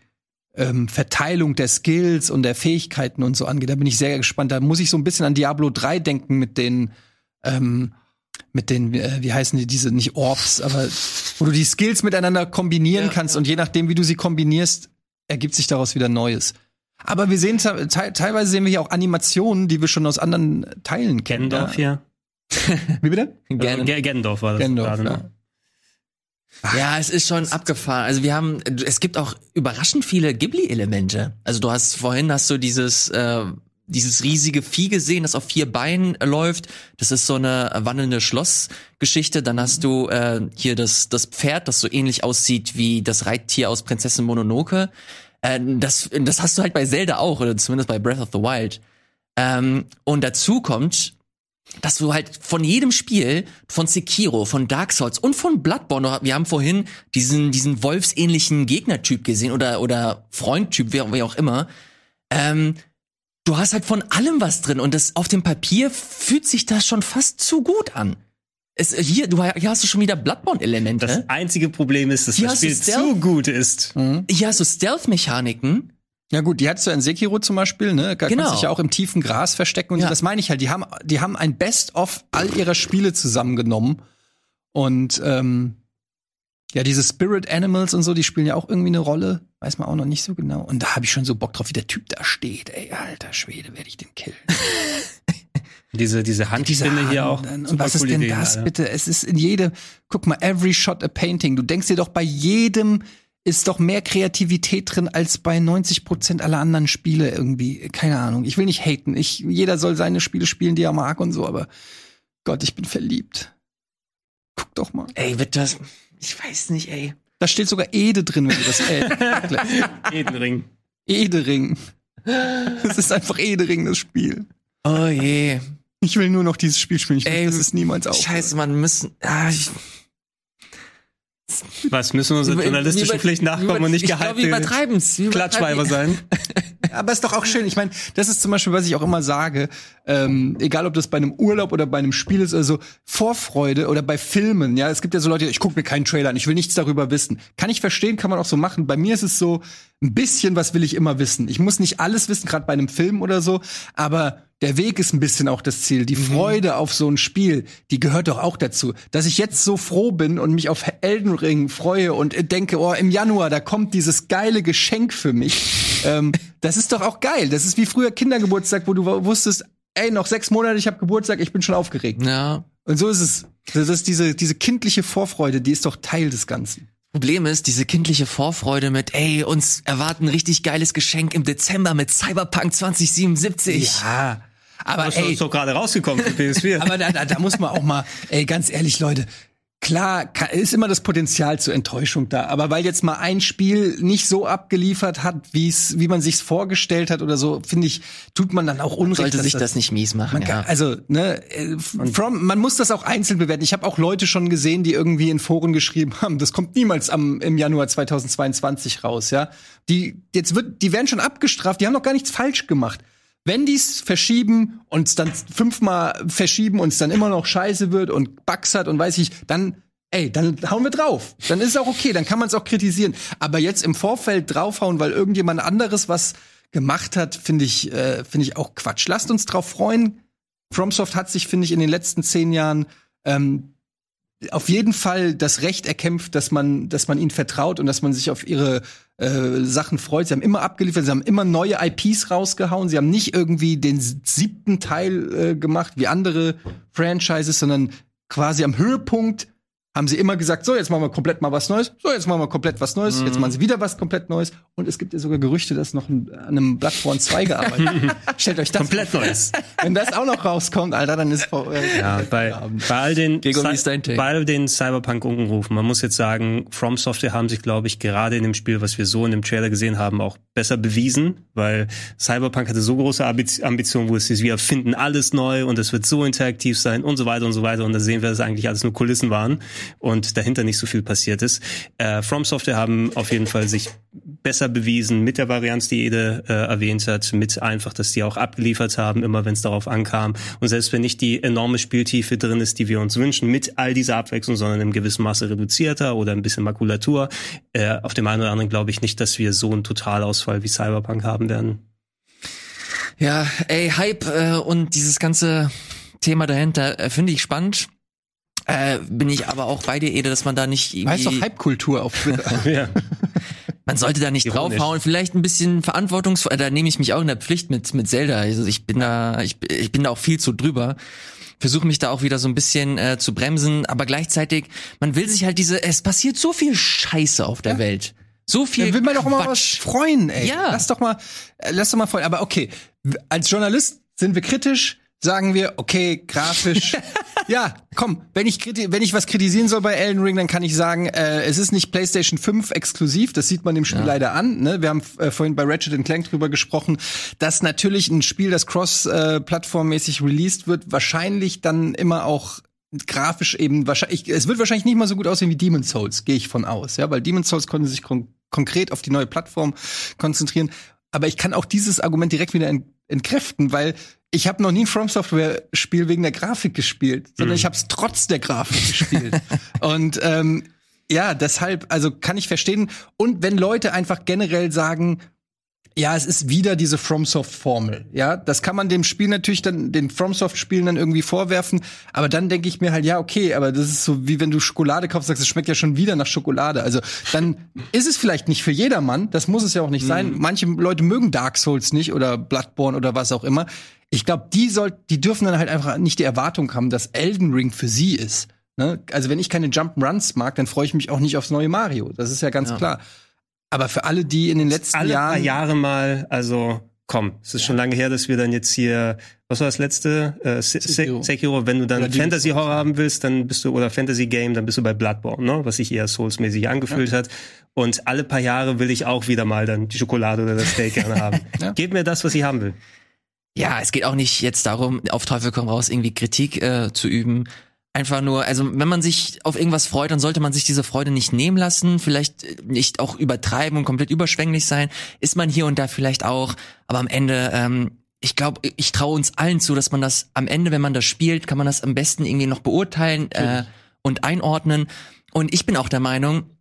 ähm, Verteilung der Skills und der Fähigkeiten und so angeht. Da bin ich sehr gespannt. Da muss ich so ein bisschen an Diablo 3 denken mit den ähm, mit den, äh, wie heißen die, diese, nicht Orbs, aber wo du die Skills miteinander kombinieren Ja, kannst und je nachdem, wie du sie kombinierst, ergibt sich daraus wieder Neues. Aber wir sehen te te teilweise sehen wir hier auch Animationen, die wir schon aus anderen Teilen kennen. Gendorf Ja. Wie bitte? Gerne. Äh, Ge- Gendorf war das Gendorf, gerade, ja. ne? Ja, es ist schon abgefahren. Also wir haben, es gibt auch überraschend viele Ghibli-Elemente. Also du hast vorhin hast du dieses, äh, dieses riesige Vieh gesehen, das auf vier Beinen läuft. Das ist so eine wandelnde Schlossgeschichte. Dann hast du äh, hier das, das Pferd, das so ähnlich aussieht wie das Reittier aus Prinzessin Mononoke. Äh, das, das hast du halt bei Zelda auch, oder zumindest bei Breath of the Wild. Ähm, und dazu kommt, dass du halt von jedem Spiel, von Sekiro, von Dark Souls und von Bloodborne, wir haben vorhin diesen, diesen wolfsähnlichen Gegnertyp gesehen oder, oder Freundtyp, wer, wer auch immer, ähm, du hast halt von allem was drin und das auf dem Papier fühlt sich das schon fast zu gut an. Es, hier, du, hier hast du schon wieder Bloodborne-Elemente. Das einzige Problem ist, dass Hier das Spiel Stealth. zu gut ist. Hier hast du Stealth-Mechaniken. Ja gut, die hattest du in Sekiro zum Beispiel, ne? Da Genau. dich ja auch im tiefen Gras verstecken und Ja. so. Das meine ich halt. Die haben, die haben ein Best-of all ihrer Spiele zusammengenommen. Und ähm, ja, diese Spirit Animals und so, die spielen ja auch irgendwie eine Rolle. Weiß man auch noch nicht so genau. Und da habe ich schon so Bock drauf, wie der Typ da steht. Ey, alter Schwede, werde ich den killen. Diese, diese Handspinne hier auch. Und was ist denn Ideen, das Alter. bitte? Es ist in jedem, guck mal, every shot a painting. Du denkst dir doch bei jedem ist doch mehr Kreativität drin als bei 90 Prozent aller anderen Spiele irgendwie. Keine Ahnung. Ich will nicht haten. Ich, jeder soll seine Spiele spielen, die er mag und so, aber Gott, ich bin verliebt. Guck doch mal. Ey, wird das, ich weiß nicht, ey. Da steht sogar Ede drin, wenn du das äh, Edenring. Edering. Es ist einfach Edering, das Spiel. Oh je. Ich will nur noch dieses Spiel spielen. Ich will, Ey, dass es niemals auf. Scheiße, man müssen, ah, ich, Was müssen wir unserer journalistischen Pflicht nachkommen und nicht wir übertreiben's. Wir Klatschweiber übertreiben- sein? Aber ist doch auch schön. Ich meine, das ist zum Beispiel, was ich auch immer sage, ähm, egal ob das bei einem Urlaub oder bei einem Spiel ist, also Vorfreude oder bei Filmen, ja, es gibt ja so Leute, ich gucke mir keinen Trailer an, ich will nichts darüber wissen. Kann ich verstehen, kann man auch so machen. Bei mir ist es so, ein bisschen was will ich immer wissen. Ich muss nicht alles wissen, gerade bei einem Film oder so, aber der Weg ist ein bisschen auch das Ziel. Die Freude auf so ein Spiel, die gehört doch auch dazu. Dass ich jetzt so froh bin und mich auf Elden Ring freue und denke, oh, im Januar, da kommt dieses geile Geschenk für mich. ähm, das ist doch auch geil. Das ist wie früher Kindergeburtstag, wo du wusstest, ey, noch sechs Monate, ich habe Geburtstag, ich bin schon aufgeregt. Ja. Und so ist es. Das ist diese, diese kindliche Vorfreude, die ist doch Teil des Ganzen. Problem ist, diese kindliche Vorfreude mit, ey, uns erwarten ein richtig geiles Geschenk im Dezember mit Cyberpunk 2077. Ja. Aber Das ey, ist doch gerade rausgekommen für PS4. Aber da, da, da muss man auch mal, ey, ganz ehrlich, Leute, klar ist immer das Potenzial zur Enttäuschung da. Aber weil jetzt mal ein Spiel nicht so abgeliefert hat, wie's, wie man sich's vorgestellt hat oder so, finde ich, tut man dann auch Unrecht. Sollte sich das nicht mies machen, Man kann, ja. Also, ne, äh, from, man muss das auch einzeln bewerten. Ich habe auch Leute schon gesehen, die irgendwie in Foren geschrieben haben, das kommt niemals am, im Januar 2022 raus, ja. Die, jetzt wird, die werden schon abgestraft, die haben noch gar nichts falsch gemacht. Wenn die's verschieben und es dann fünfmal verschieben und es dann immer noch scheiße wird und Bugs hat und weiß ich, dann Ey, dann hauen wir drauf. Dann ist es auch okay, dann kann man es auch kritisieren. Aber jetzt im Vorfeld draufhauen, weil irgendjemand anderes was gemacht hat, finde ich, äh, finde ich auch Quatsch. Lasst uns drauf freuen. FromSoft hat sich, finde ich, in den letzten zehn Jahren ähm, auf jeden Fall das Recht erkämpft, dass man, dass man ihnen vertraut und dass man sich auf ihre äh, Sachen freut. Sie haben immer abgeliefert, sie haben immer neue IPs rausgehauen. Sie haben nicht irgendwie den siebten Teil äh, gemacht wie andere Franchises, sondern quasi am Höhepunkt haben sie immer gesagt, so, jetzt machen wir komplett mal was Neues. So, jetzt machen wir komplett was Neues. Jetzt machen sie wieder was komplett Neues. Und es gibt ja sogar Gerüchte, dass noch an einem Bloodborne 2 gearbeitet wird. Stellt euch das Komplett vor. Neues. Wenn das auch noch rauskommt, Alter, dann ist vor, äh, Ja, bei, bei all den, bei all den Cyberpunk-Unrufen, man muss jetzt sagen, From Software haben sich, glaube ich, gerade in dem Spiel, was wir so in dem Trailer gesehen haben, auch besser bewiesen, weil Cyberpunk hatte so große Ambitionen, wo es ist, wir erfinden alles neu und es wird so interaktiv sein und so weiter und so weiter. Und da sehen wir, dass eigentlich alles nur Kulissen waren und dahinter nicht so viel passiert ist. Äh, From Software haben auf jeden Fall sich besser bewiesen mit der Varianz, die Ede äh, erwähnt hat, mit einfach, dass die auch abgeliefert haben, immer wenn es darauf ankam. Und selbst wenn nicht die enorme Spieltiefe drin ist, die wir uns wünschen, mit all dieser Abwechslung, sondern im gewissen Maße reduzierter oder ein bisschen Makulatur, äh, auf dem einen oder anderen glaube ich nicht, dass wir so einen Totalausfall wie Cyberpunk haben werden. Ja, ey, Hype äh, und dieses ganze Thema dahinter äh, finde ich spannend. Äh, bin ich aber auch bei dir, Ede, dass man da nicht heißt doch irgendwie, Hype-Kultur auf Twitter. Ja. man sollte da nicht Ironisch. draufhauen, vielleicht ein bisschen verantwortungsvoll, äh, da nehme ich mich auch in der Pflicht mit, mit Zelda. Also ich bin da, ich, ich bin da auch viel zu drüber. Versuche mich da auch wieder so ein bisschen äh, zu bremsen, aber gleichzeitig, man will sich halt diese, es passiert so viel Scheiße auf der Welt. So viel Da will man doch immer was Quatsch. freuen, ey. Ja. Lass doch mal, äh, lass doch mal freuen. Aber okay, als Journalist sind wir kritisch, sagen wir, okay, grafisch. ja, komm, wenn ich, wenn ich was kritisieren soll bei Elden Ring, dann kann ich sagen, äh, es ist nicht PlayStation 5 exklusiv, das sieht man dem Spiel leider an. Ne? Wir haben äh, vorhin bei Ratchet Clank drüber gesprochen, dass natürlich ein Spiel, das cross-plattformmäßig released wird, wahrscheinlich dann immer auch grafisch eben wahrscheinlich, es wird wahrscheinlich nicht mal so gut aussehen wie Demon's Souls, gehe ich von aus, ja, weil Demon's Souls konnte sich kon konkret auf die neue Plattform konzentrieren. Aber ich kann auch dieses Argument direkt wieder ent entkräften, weil ich habe noch nie ein From Software Spiel wegen der Grafik gespielt, sondern ich habe es trotz der Grafik gespielt. Und ähm, ja, deshalb, also kann ich verstehen. Und wenn Leute einfach generell sagen, ja, es ist wieder diese FromSoft-Formel. Ja, das kann man dem Spiel natürlich dann, den FromSoft-Spielen dann irgendwie vorwerfen. Aber dann denke ich mir halt, ja, okay, aber das ist so, wie wenn du Schokolade kaufst, sagst, es schmeckt ja schon wieder nach Schokolade. Also dann ist es vielleicht nicht für jedermann. Das muss es ja auch nicht sein. Manche Leute mögen Dark Souls nicht oder Bloodborne oder was auch immer. Ich glaube, die soll, die dürfen dann halt einfach nicht die Erwartung haben, dass Elden Ring für sie ist. Ne? Also wenn ich keine Jump'n'Runs mag, dann freue ich mich auch nicht aufs neue Mario. Das ist ja ganz klar. Aber für alle, die in den letzten Alle Jahren paar Jahre mal, also komm, es ist schon lange her, dass wir dann jetzt hier, was war das letzte? Äh, Se- Se- Sekiro. Sekiro. Wenn du dann Oder Fantasy Horror haben willst, dann bist du, oder Fantasy Game, dann bist du bei Bloodborne, ne? was sich eher Souls-mäßig angefühlt hat. Und alle paar Jahre will ich auch wieder mal dann die Schokolade oder das Steak gerne haben. Ja. Gebt mir das, was ich haben will. Ja, es geht auch nicht jetzt darum, auf Teufel komm raus, irgendwie Kritik äh, zu üben. Einfach nur, also wenn man sich auf irgendwas freut, dann sollte man sich diese Freude nicht nehmen lassen, vielleicht äh, nicht auch übertreiben und komplett überschwänglich sein. Ist man hier und da vielleicht auch, aber am Ende, ähm, ich glaube, ich traue uns allen zu, dass man das am Ende, wenn man das spielt, kann man das am besten irgendwie noch beurteilen äh, und einordnen. Und ich bin auch der Meinung,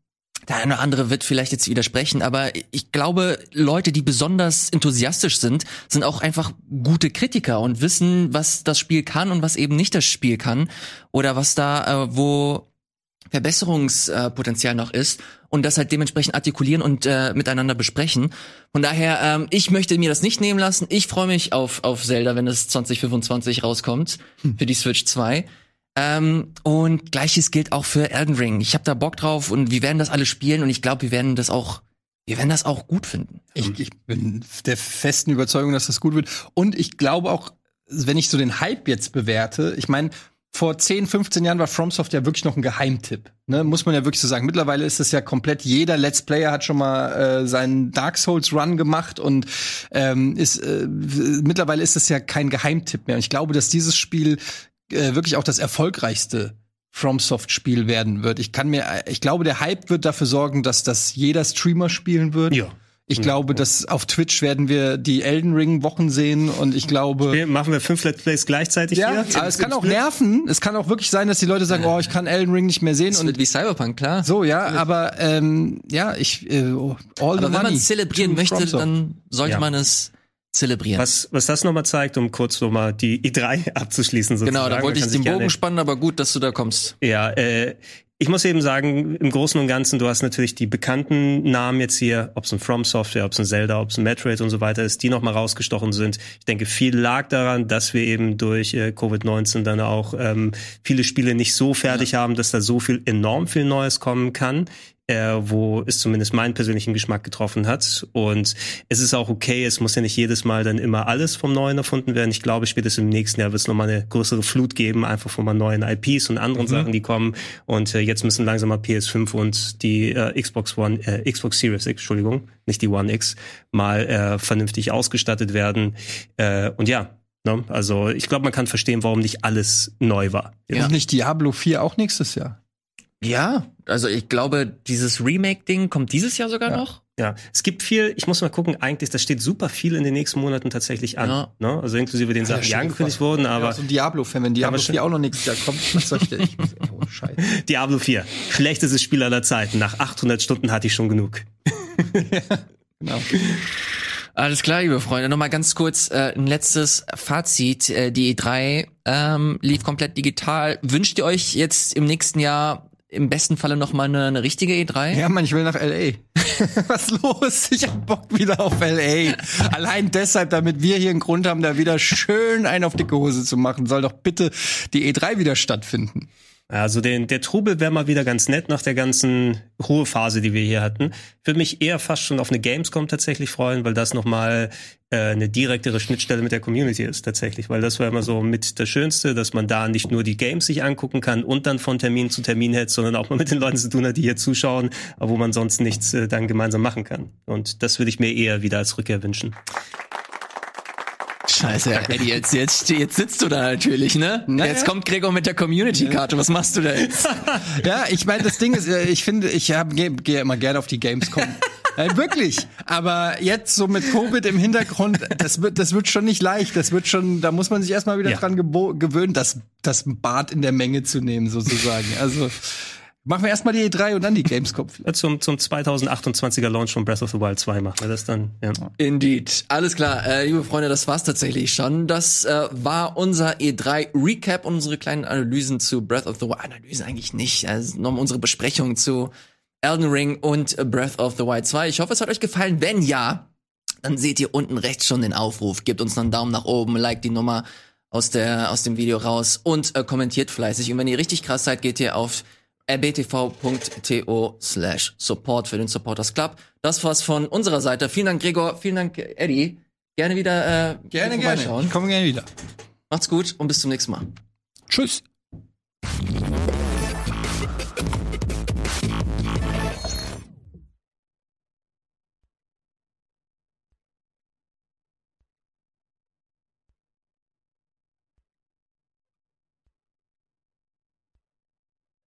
der eine oder andere wird vielleicht jetzt widersprechen, aber ich glaube, Leute, die besonders enthusiastisch sind, sind auch einfach gute Kritiker und wissen, was das Spiel kann und was eben nicht das Spiel kann oder was da, äh, wo Verbesserungspotenzial noch ist und das halt dementsprechend artikulieren und äh, miteinander besprechen. Von daher, ähm, ich möchte mir das nicht nehmen lassen. Ich freue mich auf, auf Zelda, wenn es 2025 rauskommt für die Switch 2. Ähm, und gleiches gilt auch für Elden Ring. Ich habe da Bock drauf und wir werden das alle spielen und ich glaube, wir werden das auch, wir werden das auch gut finden. Ich, ich bin der festen Überzeugung, dass das gut wird. Und ich glaube auch, wenn ich so den Hype jetzt bewerte, ich meine, vor 10, 15 Jahren war FromSoft ja wirklich noch ein Geheimtipp. Ne? Muss man ja wirklich so sagen. Mittlerweile ist es ja komplett, jeder Let's Player hat schon mal äh, seinen Dark Souls Run gemacht und ähm, ist äh, mittlerweile ist es ja kein Geheimtipp mehr. Und ich glaube, dass dieses Spiel äh, wirklich auch das erfolgreichste FromSoft-Spiel werden wird. Ich kann mir, ich glaube, der Hype wird dafür sorgen, dass das jeder Streamer spielen wird. Ja. Ich glaube, dass auf Twitch werden wir die Elden Ring Wochen sehen und ich glaube. Okay, Machen wir fünf Let's Plays gleichzeitig Ja, hier? aber es kann auch nerven. Es kann auch wirklich sein, dass die Leute sagen, oh, ich kann Elden Ring nicht mehr sehen Das und wird wie Cyberpunk, klar. so, ja, aber ähm, ja, ich äh, all the Aber wenn man zelebrieren to möchte, FromSoft. dann sollte Ja. man es zelebrieren. Was, was das nochmal zeigt, um kurz nochmal die E3 abzuschließen sozusagen. genau, da wollte ich den Bogen spannen, aber gut, dass du da kommst. Ja, äh, ich muss eben sagen, im Großen und Ganzen, du hast natürlich die bekannten Namen jetzt hier, ob es ein From Software, ob es ein Zelda, ob es ein Metroid und so weiter ist, die nochmal rausgestochen sind. Ich denke, viel lag daran, dass wir eben durch äh, Covid-19 dann auch ähm, viele Spiele nicht so fertig haben, dass da so viel enorm viel Neues kommen kann. Äh, wo es zumindest meinen persönlichen Geschmack getroffen hat. Und es ist auch okay, es muss ja nicht jedes Mal dann immer alles vom Neuen erfunden werden. Ich glaube, spätestens im nächsten Jahr wird es nochmal eine größere Flut geben, einfach von mal neuen IPs und anderen Sachen, die kommen. Und äh, jetzt müssen langsam mal PS5 und die äh, Xbox One, äh, Xbox Series X, Entschuldigung, nicht die One X, mal äh, vernünftig ausgestattet werden. Äh, und ja, ne? also ich glaube, man kann verstehen, warum nicht alles neu war. Ja. Und nicht Diablo 4 auch nächstes Jahr. Ja, also ich glaube, dieses Remake-Ding kommt dieses Jahr sogar Ja. noch. Ja, es gibt viel, ich muss mal gucken, eigentlich, das steht super viel in den nächsten Monaten tatsächlich an. Ja. Ne? Also inklusive den Sachen, die angekündigt wurden, aber ja, so ein Diablo-Fan, wenn Diablo aber schon- 4 auch noch nächstes Jahr kommt, was soll ich denn? Ich muss, oh, Scheiße. Diablo 4, schlechtestes Spiel aller Zeiten. Nach 800 Stunden hatte ich schon genug. Genau. Alles klar, liebe Freunde. Nochmal ganz kurz äh, ein letztes Fazit. Äh, die E3 ähm, lief komplett digital. Wünscht ihr euch jetzt im nächsten Jahr im besten Falle noch mal eine, eine richtige E E3? Ja, Mann, ich will nach L.A. Was los? Ich hab Bock wieder auf L.A. Allein deshalb, damit wir hier einen Grund haben, da wieder schön einen auf dicke Hose zu machen, soll doch bitte die E3 wieder stattfinden. Also den, der Trubel wäre mal wieder ganz nett nach der ganzen Ruhephase, die wir hier hatten. Ich würde mich eher fast schon auf eine Gamescom tatsächlich freuen, weil das nochmal äh, eine direktere Schnittstelle mit der Community ist tatsächlich. Weil das war immer so mit das Schönste, dass man da nicht nur die Games sich angucken kann und dann von Termin zu Termin hält, sondern auch mal mit den Leuten zu tun hat, die hier zuschauen, aber wo man sonst nichts äh, dann gemeinsam machen kann. Und das würde ich mir eher wieder als Rückkehr wünschen. Scheiße, Eddie, jetzt, jetzt, jetzt sitzt du da natürlich, ne? Naja. Jetzt kommt Gregor mit der Community-Karte. Was machst du da jetzt? Ja, ich meine, das Ding ist, äh, ich finde, ich gehe geh immer gerne auf die Gamescom. Äh, wirklich. Aber jetzt so mit Covid im Hintergrund, das wird, das wird schon nicht leicht. Das wird schon, da muss man sich erstmal wieder Ja. dran gewöhnen, das, das Bad in der Menge zu nehmen, sozusagen. Also machen wir erstmal die E3 und dann die Gamescom. Zum, zum 2028er Launch von Breath of the Wild 2 machen wir das dann. Ja. Indeed. Alles klar, äh, liebe Freunde, das war's tatsächlich schon. Das äh, war unser E3 Recap und unsere kleinen Analysen zu Breath of the Wild. Analysen eigentlich nicht, also nochmal unsere Besprechung zu Elden Ring und äh, Breath of the Wild 2. Ich hoffe, es hat euch gefallen. Wenn ja, dann seht ihr unten rechts schon den Aufruf. Gebt uns einen Daumen nach oben, liked die Nummer aus der aus dem Video raus und äh, kommentiert fleißig. Und wenn ihr richtig krass seid, geht ihr auf rbtv.to slash support für den Supporters Club. Das war's von unserer Seite. Vielen Dank, Gregor. Vielen Dank, Eddie. Gerne wieder äh, gerne, gerne. Ich komme gerne wieder. Macht's gut und bis zum nächsten Mal. Tschüss.